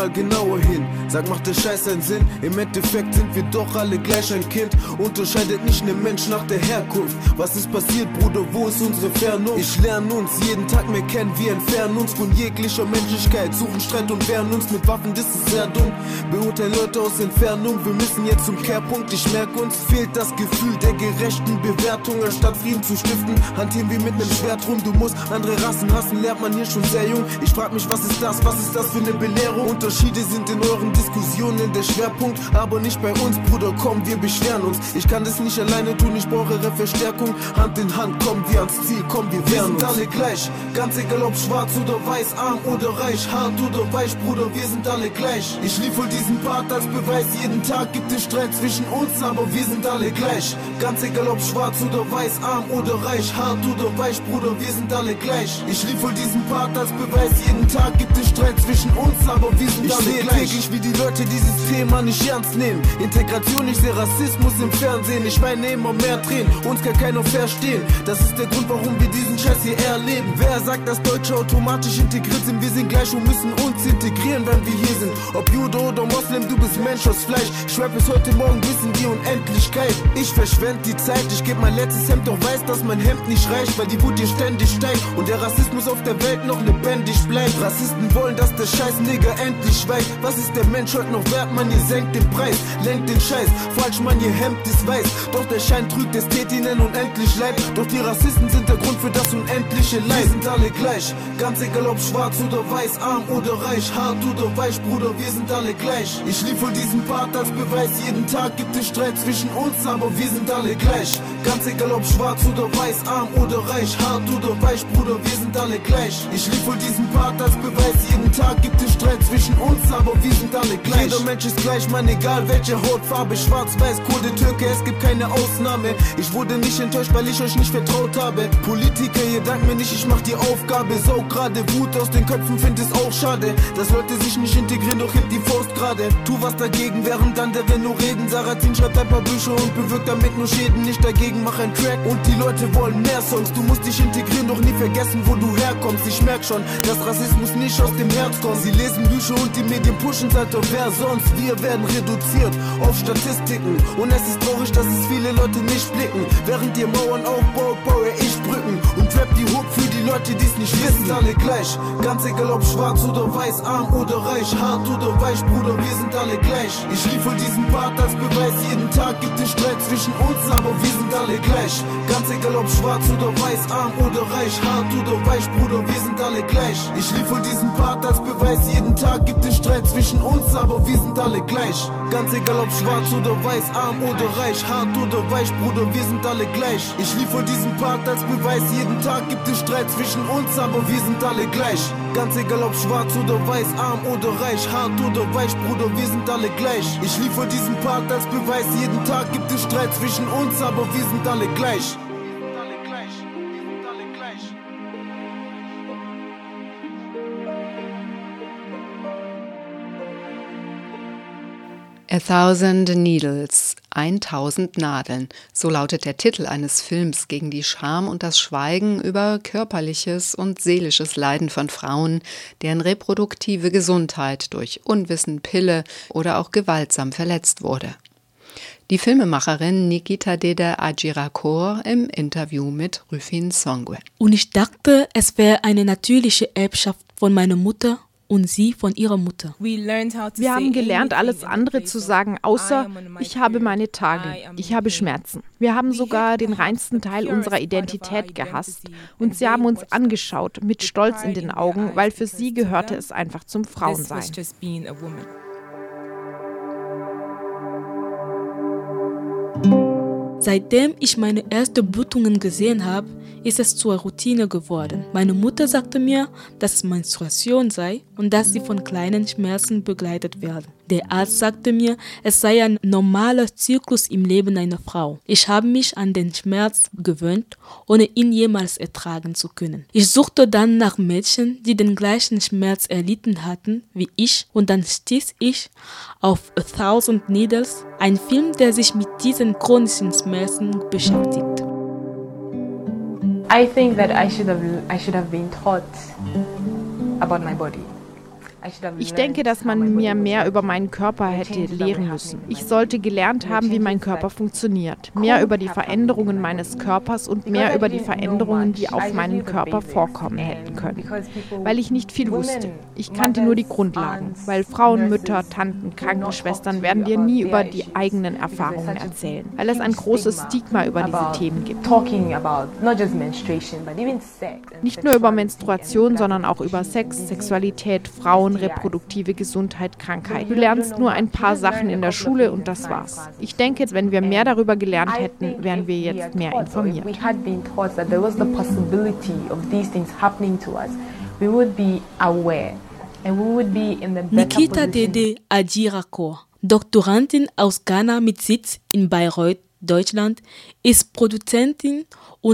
Bruder, guck mal genauer hin. Sag, macht der Scheiß einen Sinn? Im Endeffekt sind wir doch alle gleich ein Kind. Unterscheidet nicht ne Mensch nach der Herkunft. Was ist passiert, Bruder? Wo ist unsere Vernunft? Ich lerne uns jeden Tag mehr kennen. Wir entfernen uns von jeglicher Menschlichkeit. Suchen Streit und wehren uns mit Waffen, das ist sehr dumm. Beurteilen Leute aus Entfernung. Wir müssen jetzt zum Kehrpunkt. Ich merk uns, fehlt das Gefühl der gerechten Bewertung. Anstatt Frieden zu stiften, hantieren wir mit nem Schwert rum. Du musst andere Rassen hassen, lernt man hier schon sehr jung. Ich frag mich, was ist das? Was ist das für eine Belehrung? Unterschiede sind in euren Diskussionen der Schwerpunkt, aber nicht bei uns, Bruder, komm, wir beschweren uns. Ich kann das nicht alleine tun, ich brauche ihre Verstärkung. Hand in Hand, kommen wir ans Ziel, komm, wir wehren uns. Wir sind alle gleich, ganz egal ob schwarz oder weiß, arm oder reich, hart oder weich, Bruder, wir sind alle gleich. Ich liefere diesen Part als Beweis, jeden Tag gibt es Streit zwischen uns, aber wir sind alle gleich. Ganz egal ob schwarz oder weiß, arm oder reich, hart oder weich, Bruder, wir sind alle gleich. Ich liefere diesen Part als Beweis, jeden Tag gibt es Streit zwischen uns, aber wir sind Ich alle gleich. täglich, wie die Leute dieses Thema nicht ernst nehmen. Integration, ich sehe Rassismus im Fernsehen. Ich weine immer mehr Tränen, uns kann keiner verstehen. Das ist der Grund, warum wir diesen Scheiß hier erleben. Wer sagt, dass Deutsche automatisch integriert sind? Wir sind gleich und müssen uns integrieren, wenn wir hier sind. Ob Jude oder Moslem, du bist Mensch aus Fleisch. Ich schwör bis heute Morgen wissen die Unendlichkeit. Ich verschwende die Zeit, ich gebe mein letztes Hemd, doch weiß, dass mein Hemd nicht reicht, weil die Wut hier ständig steigt und der Rassismus auf der Welt noch lebendig bleibt. Rassisten wollen, dass der scheiß Nigger endlich schweigt. Was ist der Mensch heute noch wert, man? Ihr senkt den Preis, lenkt den Scheiß. Falsch, man, ihr Hemd ist weiß. Doch der Schein trügt, es tät ihnen unendlich leid. Doch die Rassisten sind der Grund für das unendliche Leid. Wir sind alle gleich, ganz egal ob schwarz oder weiß, arm oder reich, hart oder weich, Bruder, wir sind alle gleich. Ich liefere diesen Part als Beweis, jeden Tag gibt es Streit zwischen uns, aber wir sind alle gleich. Ganz egal ob schwarz oder weiß, arm oder reich, hart oder weich, Bruder, wir sind alle gleich. Ich liefere diesen Part als Beweis, jeden Tag gibt es Streit zwischen uns, aber wir sind alle gleich. Jeder Mensch ist gleich, man, egal welche Hautfarbe, schwarz, weiß, Kurde, Türke, es gibt keine Ausnahme. Ich wurde nicht enttäuscht, weil ich euch nicht vertraut habe. Politiker, ihr dankt mir nicht, ich mach die Aufgabe. Saug gerade Wut aus den Köpfen, find es auch schade, dass Leute sich nicht integrieren, doch hebt die Faust gerade. Tu was dagegen, während will nur reden. Sarrazin schreibt ein paar Bücher und bewirkt damit nur Schäden. Nicht dagegen, mach ein Track und die Leute wollen mehr Songs. Du musst dich integrieren, doch nie vergessen, wo du herkommst. Ich merk schon, dass Rassismus nicht aus dem Herz kommt. Sie lesen Bücher und die Medien pushen, seid doch wer sonst. Wir werden reduziert auf Statistiken. Und es ist traurig, dass es viele Leute nicht blicken. Während ihr Mauern aufbaut, baue ich Brücken und trap die Hook für die Leute, die's nicht wissen, alle gleich. Ganz egal ob schwarz oder weiß, arm oder reich, hart oder weich, Bruder, wir sind alle gleich. Ich liefere diesen Part als Beweis, jeden Tag gibt es Streit zwischen uns, aber wir sind alle gleich. Ganz egal ob schwarz oder weiß, arm oder reich, hart oder weich, Bruder, wir sind alle gleich. Ich liefere diesen Part als Beweis, jeden Tag gibt es Streit zwischen uns, aber wir sind alle gleich. Ganz egal ob schwarz oder weiß, arm oder reich, hart oder weich, Bruder, wir sind alle gleich. Ich liefere diesen Part als Beweis, jeden Tag gibt es Streit zwischen uns, aber wir sind alle gleich. Ganz egal ob schwarz oder weiß, arm oder reich, hart oder weich, Bruder, wir sind alle gleich. Ich liefere diesen Part als Beweis, jeden Tag gibt es Streit zwischen uns, aber wir sind alle gleich. A Thousand Needles, 1000 Nadeln, so lautet der Titel eines Films gegen die Scham und das Schweigen über körperliches und seelisches Leiden von Frauen, deren reproduktive Gesundheit durch Unwissen, Pille oder auch gewaltsam verletzt wurde. Die Filmemacherin Nikita Deda Ajirakor im Interview mit Rufin Songwe. Und ich dachte, es wäre eine natürliche Erbschaft von meiner Mutter und sie von ihrer Mutter. Wir haben gelernt, alles andere zu sagen, außer ich habe meine Tage, ich habe Schmerzen. Wir haben sogar den reinsten Teil unserer Identität gehasst und sie haben uns angeschaut mit Stolz in den Augen, weil für sie gehörte es einfach zum Frauensein. Seitdem ich meine ersten Blutungen gesehen habe, ist es zur Routine geworden. Meine Mutter sagte mir, dass es Menstruation sei und dass sie von kleinen Schmerzen begleitet werden. Der Arzt sagte mir, es sei ein normaler Zyklus im Leben einer Frau. Ich habe mich an den Schmerz gewöhnt, ohne ihn jemals ertragen zu können. Ich suchte dann nach Mädchen, die den gleichen Schmerz erlitten hatten wie ich, und dann stieß ich auf A Thousand Needles, ein Film, der sich mit diesen chronischen Schmerzen beschäftigt. I think that I should have I should have been taught about my body. Ich denke, dass man mir mehr über meinen Körper hätte lehren müssen. Ich sollte gelernt haben, wie mein Körper funktioniert. Mehr über die Veränderungen meines Körpers und mehr über die Veränderungen, die auf meinem Körper vorkommen hätten können. Weil ich nicht viel wusste. Ich kannte nur die Grundlagen. Weil Frauen, Mütter, Tanten, Krankenschwestern werden dir nie über die eigenen Erfahrungen erzählen. Weil es ein großes Stigma über diese Themen gibt. Nicht nur über Menstruation, sondern auch über Sex, Sexualität, Frauen, reproduktive Gesundheit, Krankheit. Du lernst nur ein paar Sachen in der Schule und das war's. Ich denke, wenn wir mehr darüber gelernt hätten, wären wir jetzt mehr informiert. Nikita Dede Ajirakor, Doktorandin aus Ghana mit Sitz in Bayreuth, Deutschland, ist Produzentin und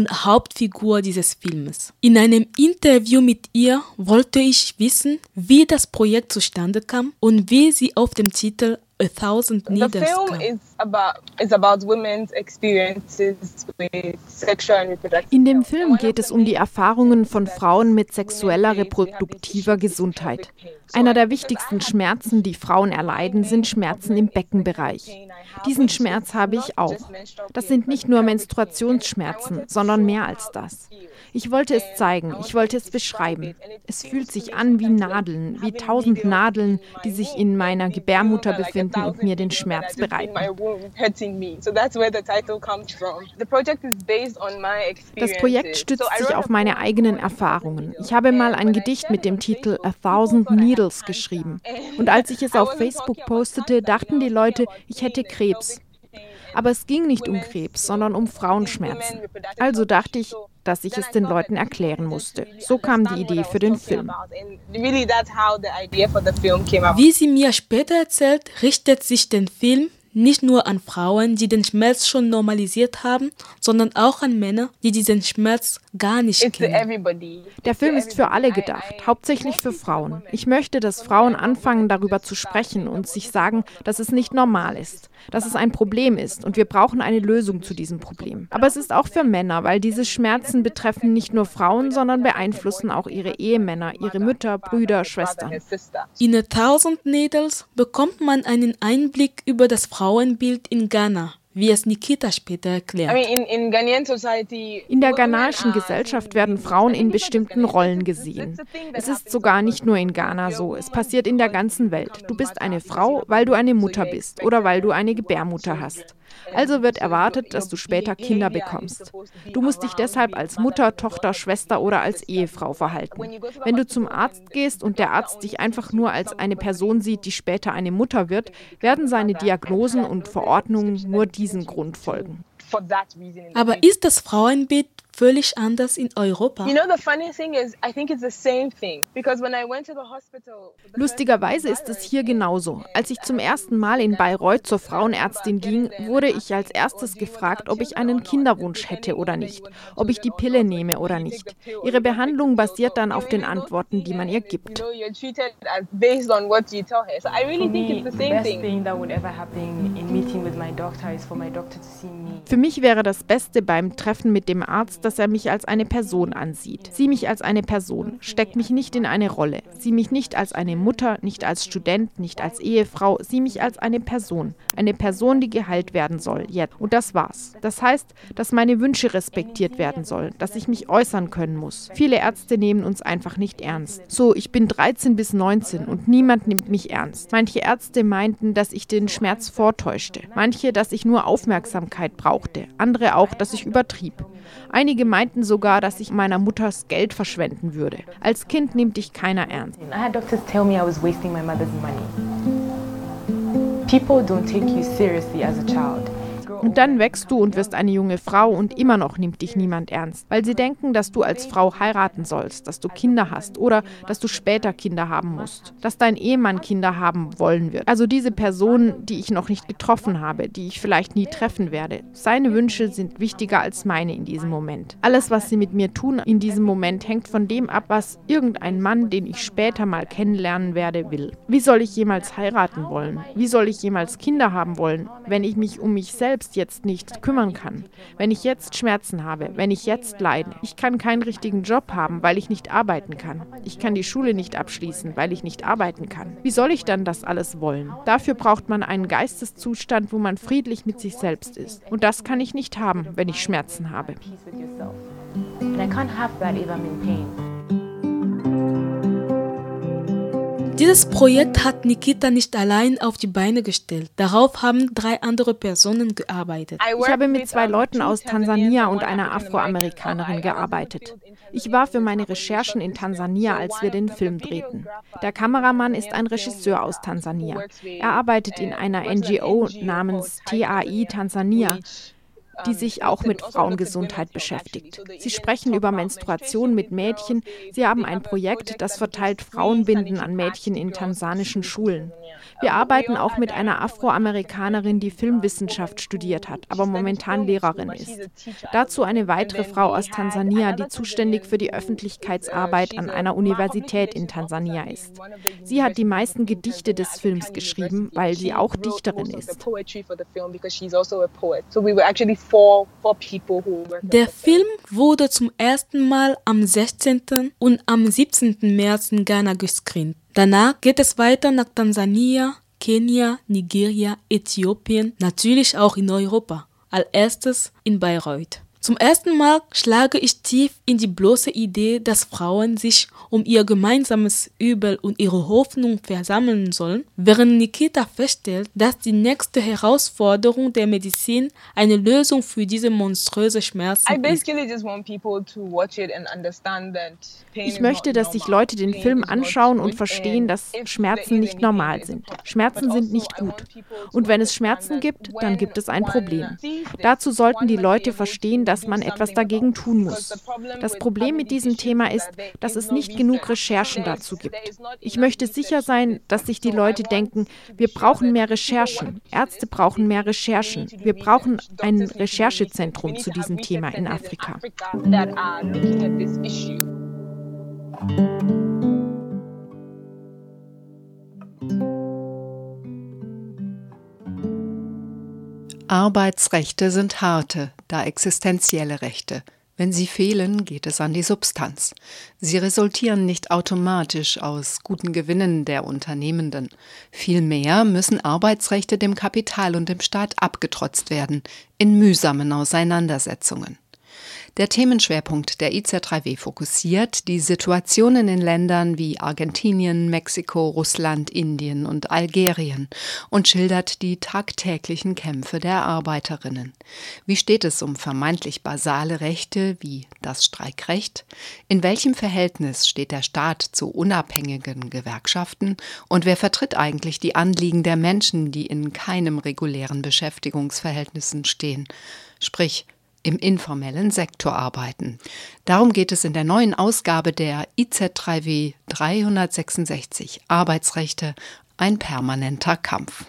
Hauptfigur dieses Films. In einem Interview mit ihr wollte ich wissen, wie das Projekt zustande kam und wie sie auf dem Titel A Thousand Needles The film kam. is about is about women's experiences with sexual and reproductive In dem Film geht es um die Erfahrungen von Frauen mit sexueller reproduktiver Gesundheit. Einer der wichtigsten Schmerzen, die Frauen erleiden, sind Schmerzen im Beckenbereich. Diesen Schmerz habe ich auch. Das sind nicht nur Menstruationsschmerzen, sondern mehr als das. Ich wollte es zeigen, ich wollte es beschreiben. Es fühlt sich an wie Nadeln, wie tausend Nadeln, die sich in meiner Gebärmutter befinden und mir den Schmerz bereiten. Das Projekt stützt sich auf meine eigenen Erfahrungen. Ich habe mal ein Gedicht mit dem Titel A Thousand Needles geschrieben. Und als ich es auf Facebook postete, dachten die Leute, ich hätte Krebs. Aber es ging nicht um Krebs, sondern um Frauenschmerzen. Also dachte ich, dass ich es den Leuten erklären musste. So kam die Idee für den Film. Wie sie mir später erzählt, richtet sich der Film nicht nur an Frauen, die den Schmerz schon normalisiert haben, sondern auch an Männer, die diesen Schmerz gar nicht kennen. Der Film ist für alle gedacht, hauptsächlich für Frauen. Ich möchte, dass Frauen anfangen, darüber zu sprechen und sich sagen, dass es nicht normal ist, dass es ein Problem ist und wir brauchen eine Lösung zu diesem Problem. Aber es ist auch für Männer, weil diese Schmerzen betreffen nicht nur Frauen, sondern beeinflussen auch ihre Ehemänner, ihre Mütter, Brüder, Schwestern. In A Thousand Needles bekommt man einen Einblick über das Frauenbild in Ghana, wie es Nikita später erklärt. In der ghanaischen Gesellschaft werden Frauen in bestimmten Rollen gesehen. Es ist sogar nicht nur in Ghana so, es passiert in der ganzen Welt. Du bist eine Frau, weil du eine Mutter bist oder weil du eine Gebärmutter hast. Also wird erwartet, dass du später Kinder bekommst. Du musst dich deshalb als Mutter, Tochter, Schwester oder als Ehefrau verhalten. Wenn du zum Arzt gehst und der Arzt dich einfach nur als eine Person sieht, die später eine Mutter wird, werden seine Diagnosen und Verordnungen nur diesen Grund folgen. Aber ist das Frauenbild völlig anders in Europa? You know, the funny thing is, I think it's the same thing. Because when I went to the hospital, Lustigerweise ist es hier genauso. Als ich zum ersten Mal in Bayreuth zur Frauenärztin ging, wurde ich als erstes gefragt, ob ich einen Kinderwunsch hätte oder nicht, ob ich die Pille nehme oder nicht. Ihre Behandlung basiert dann auf den Antworten, die man ihr gibt. Für mich wäre das Beste beim Treffen mit dem Arzt, dass er mich als eine Person ansieht. Sieh mich als eine Person, steck mich nicht in eine Rolle. Sieh mich nicht als eine Mutter, nicht als Student, nicht als Ehefrau, sieh mich als eine Person. Eine Person, die geheilt werden soll, jetzt. Und das war's. Das heißt, dass meine Wünsche respektiert werden sollen, dass ich mich äußern können muss. Viele Ärzte nehmen uns einfach nicht ernst. So, ich bin 13 bis 19 und niemand nimmt mich ernst. Manche Ärzte meinten, dass ich den Schmerz vortäuschte. Manche, dass ich nur Aufmerksamkeit brauchte. Andere auch, dass ich übertrieb. Einige meinten sogar, dass ich meiner Mutters Geld verschwenden würde. Als Kind nimmt dich keiner ernst. I had doctors tell me I was wasting my mother's money. People don't take you seriously as a child. Und dann wächst du und wirst eine junge Frau und immer noch nimmt dich niemand ernst, weil sie denken, dass du als Frau heiraten sollst, dass du Kinder hast oder dass du später Kinder haben musst, dass dein Ehemann Kinder haben wollen wird. Also diese Person, die ich noch nicht getroffen habe, die ich vielleicht nie treffen werde. Seine Wünsche sind wichtiger als meine in diesem Moment. Alles, was sie mit mir tun in diesem Moment, hängt von dem ab, was irgendein Mann, den ich später mal kennenlernen werde, will. Wie soll ich jemals heiraten wollen? Wie soll ich jemals Kinder haben wollen, wenn ich mich um mich selbst jetzt nicht kümmern kann? Wenn ich jetzt Schmerzen habe, wenn ich jetzt leide? Ich kann keinen richtigen Job haben, weil ich nicht arbeiten kann. Ich kann die Schule nicht abschließen, weil ich nicht arbeiten kann. Wie soll ich dann das alles wollen? Dafür braucht man einen Geisteszustand, wo man friedlich mit sich selbst ist. Und das kann ich nicht haben, wenn ich Schmerzen habe. And I can't have that if I'm in pain. Dieses Projekt hat Nikita nicht allein auf die Beine gestellt. Darauf haben drei andere Personen gearbeitet. Ich habe mit zwei Leuten aus Tansania und einer Afroamerikanerin gearbeitet. Ich war für meine Recherchen in Tansania, als wir den Film drehten. Der Kameramann ist ein Regisseur aus Tansania. Er arbeitet in einer NGO namens TAI Tansania die sich auch mit Frauengesundheit beschäftigt. Sie sprechen über Menstruation mit Mädchen. Sie haben ein Projekt, das verteilt Frauenbinden an Mädchen in tansanischen Schulen. Wir arbeiten auch mit einer Afroamerikanerin, die Filmwissenschaft studiert hat, aber momentan Lehrerin ist. Dazu eine weitere Frau aus Tansania, die zuständig für die Öffentlichkeitsarbeit an einer Universität in Tansania ist. Sie hat die meisten Gedichte des Films geschrieben, weil sie auch Dichterin ist. Der Film wurde zum ersten Mal am 16. und am 17. März in Ghana gescreent. Danach geht es weiter nach Tansania, Kenia, Nigeria, Äthiopien, natürlich auch in Europa. Als erstes in Bayreuth. Zum ersten Mal schlage ich tief in die bloße Idee, dass Frauen sich um ihr gemeinsames Übel und ihre Hoffnung versammeln sollen, während Nikita feststellt, dass die nächste Herausforderung der Medizin eine Lösung für diese monströse Schmerzen I ist. Ich möchte, dass sich. Leute den Film anschauen und verstehen, and dass Schmerzen nicht normal sind. Schmerzen sind nicht also gut. People to Und wenn es Schmerzen gibt, dann when gibt es ein Problem. Dazu sollten die Leute verstehen, dass man etwas dagegen tun muss. Das Problem mit diesem Thema ist, dass es nicht genug Recherchen dazu gibt. Ich möchte sicher sein, dass sich die Leute denken, wir brauchen mehr Recherchen. Ärzte brauchen mehr Recherchen. Wir brauchen ein Recherchezentrum zu diesem Thema in Afrika. Arbeitsrechte sind harte, da existenzielle Rechte. Wenn sie fehlen, geht es an die Substanz. Sie resultieren nicht automatisch aus guten Gewinnen der Unternehmenden. Vielmehr müssen Arbeitsrechte dem Kapital und dem Staat abgetrotzt werden, in mühsamen Auseinandersetzungen. Der Themenschwerpunkt der IZ3W fokussiert die Situationen in Ländern wie Argentinien, Mexiko, Russland, Indien und Algerien und schildert die tagtäglichen Kämpfe der Arbeiterinnen. Wie steht es um vermeintlich basale Rechte wie das Streikrecht? In welchem Verhältnis steht der Staat zu unabhängigen Gewerkschaften? Und wer vertritt eigentlich die Anliegen der Menschen, die in keinem regulären Beschäftigungsverhältnissen stehen? Sprich, im informellen Sektor arbeiten. Darum geht es in der neuen Ausgabe der IZ3W 366 Arbeitsrechte, ein permanenter Kampf.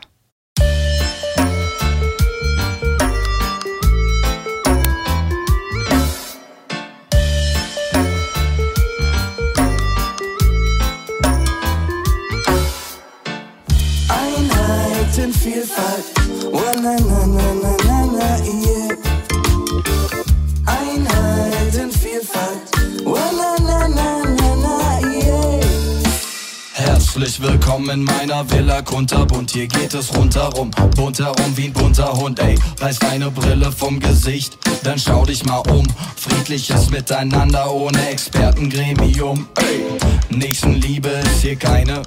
Einheit in Vielfalt. Oh, na, na, na, na, na, na, yeah. Einheit in Vielfalt. Oh, na, na, na, na, na, yeah. Herzlich willkommen in meiner Villa kunterbunt, hier geht es rundherum, bunt herum wie ein bunter Hund, ey. Reiß deine Brille vom Gesicht, dann schau dich mal um. Friedliches Miteinander ohne Expertengremium, ey. Nächstenliebe ist hier keine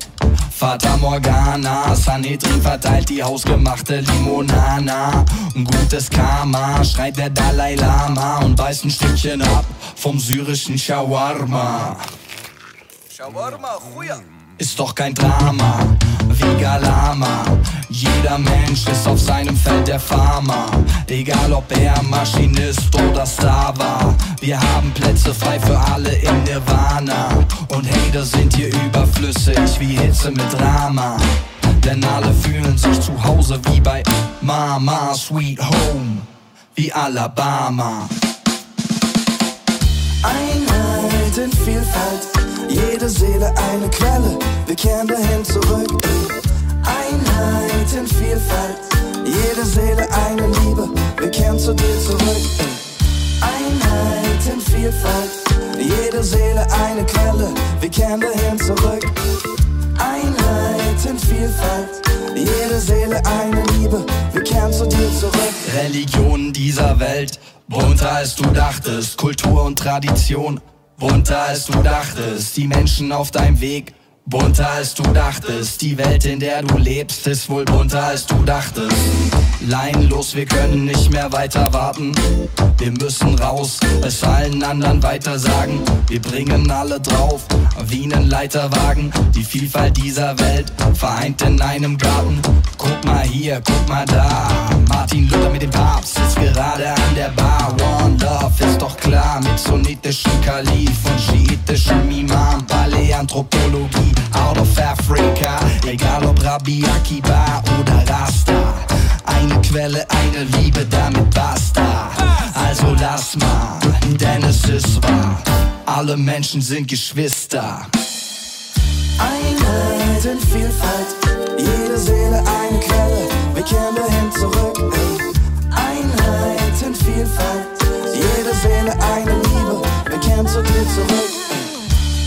Fata Morgana, Sanhedrin verteilt die hausgemachte Limonana. Gutes Karma, schreit der Dalai Lama und beißt ein Stückchen ab vom syrischen Shawarma. Shawarma, Chuya. Ist doch kein Drama, wie Galama. Jeder Mensch ist auf seinem Feld der Farmer. Egal ob er Maschinist oder Star war. Wir haben Plätze frei für alle im Nirvana. Und Hater sind hier überflüssig wie Hitze mit Drama. Denn alle fühlen sich zu Hause wie bei Mama Sweet Home, wie Alabama. Einheit in Vielfalt, jede Seele eine Quelle, wir kehren dahin zurück. Einheit in Vielfalt, jede Seele eine Liebe, wir kehren zu dir zurück. Einheit in Vielfalt, jede Seele eine Quelle, wir kehren dahin zurück. Einheit in Vielfalt, jede Seele eine Liebe, wir kehren zu dir zurück. Religionen dieser Welt, bunter als du dachtest, Kultur und Tradition, bunter als du dachtest, die Menschen auf deinem Weg, bunter als du dachtest, die Welt, in der du lebst, ist wohl bunter als du dachtest. Leinlos, wir können nicht mehr weiter warten, wir müssen raus, es allen anderen weiter sagen, wir bringen alle drauf, wie einen Leiterwagen, die Vielfalt dieser Welt, vereint in einem Garten. Guck mal hier, guck mal da, Martin Luther mit dem Papst sitzt gerade an der Bar. One Love ist doch klar, mit sunnitischen Kalif und schiitischen Imam, Paläanthropologie, out of Africa, egal ob Rabbi Akiba oder Rasta. Eine Quelle, eine Liebe, damit basta. Also lass mal, denn es ist wahr. Alle Menschen sind Geschwister. Einheit in Vielfalt, jede Seele eine Quelle, wir kehren dahin zurück. Einheit in Vielfalt, jede Seele eine Liebe, wir kehren zu dir zurück.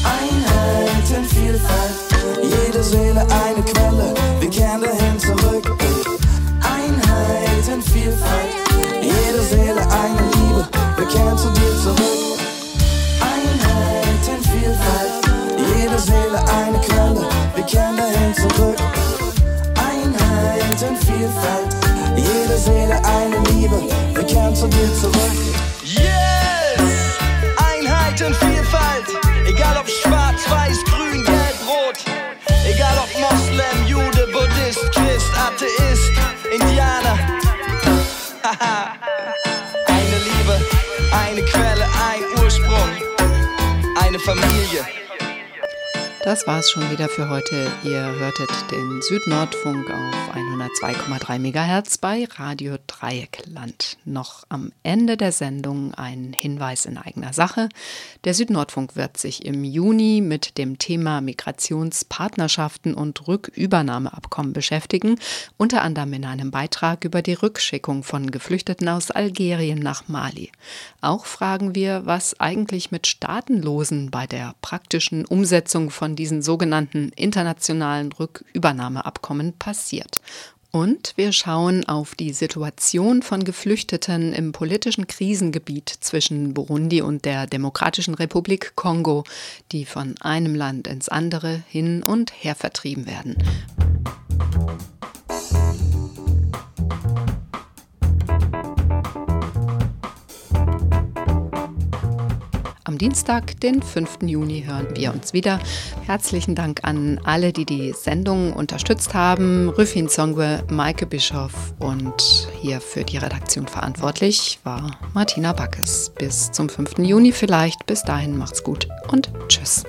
Einheit in Vielfalt, jede Seele eine Quelle, wir kehren dahin zurück. Einheit in Vielfalt, jede Seele eine Liebe, wir kehren zu dir zurück. Zu dir zurück. Yes! Einheit und Vielfalt. Egal ob schwarz, weiß, grün, gelb, rot. Egal ob Moslem, Jude, Buddhist, Christ, Atheist, Indianer. Eine Liebe, eine Quelle, ein Ursprung, eine Familie. Das war's schon wieder für heute. Ihr hörtet den Südnordfunk auf 102,3 MHz bei Radio Dreieckland. Noch am Ende der Sendung ein Hinweis in eigener Sache. Der Südnordfunk wird sich im Juni mit dem Thema Migrationspartnerschaften und Rückübernahmeabkommen beschäftigen, unter anderem in einem Beitrag über die Rückschickung von Geflüchteten aus Algerien nach Mali. Auch fragen wir, was eigentlich mit Staatenlosen bei der praktischen Umsetzung von diesen sogenannten internationalen Rückübernahmeabkommen passiert. Und wir schauen auf die Situation von Geflüchteten im politischen Krisengebiet zwischen Burundi und der Demokratischen Republik Kongo, die von einem Land ins andere hin und her vertrieben werden. Am Dienstag, den 5. Juni, hören wir uns wieder. Herzlichen Dank an alle, die die Sendung unterstützt haben. Rüfin Songwe, Maike Bischoff und hier für die Redaktion verantwortlich war Martina Backes. Bis zum 5. Juni vielleicht. Bis dahin macht's gut und tschüss.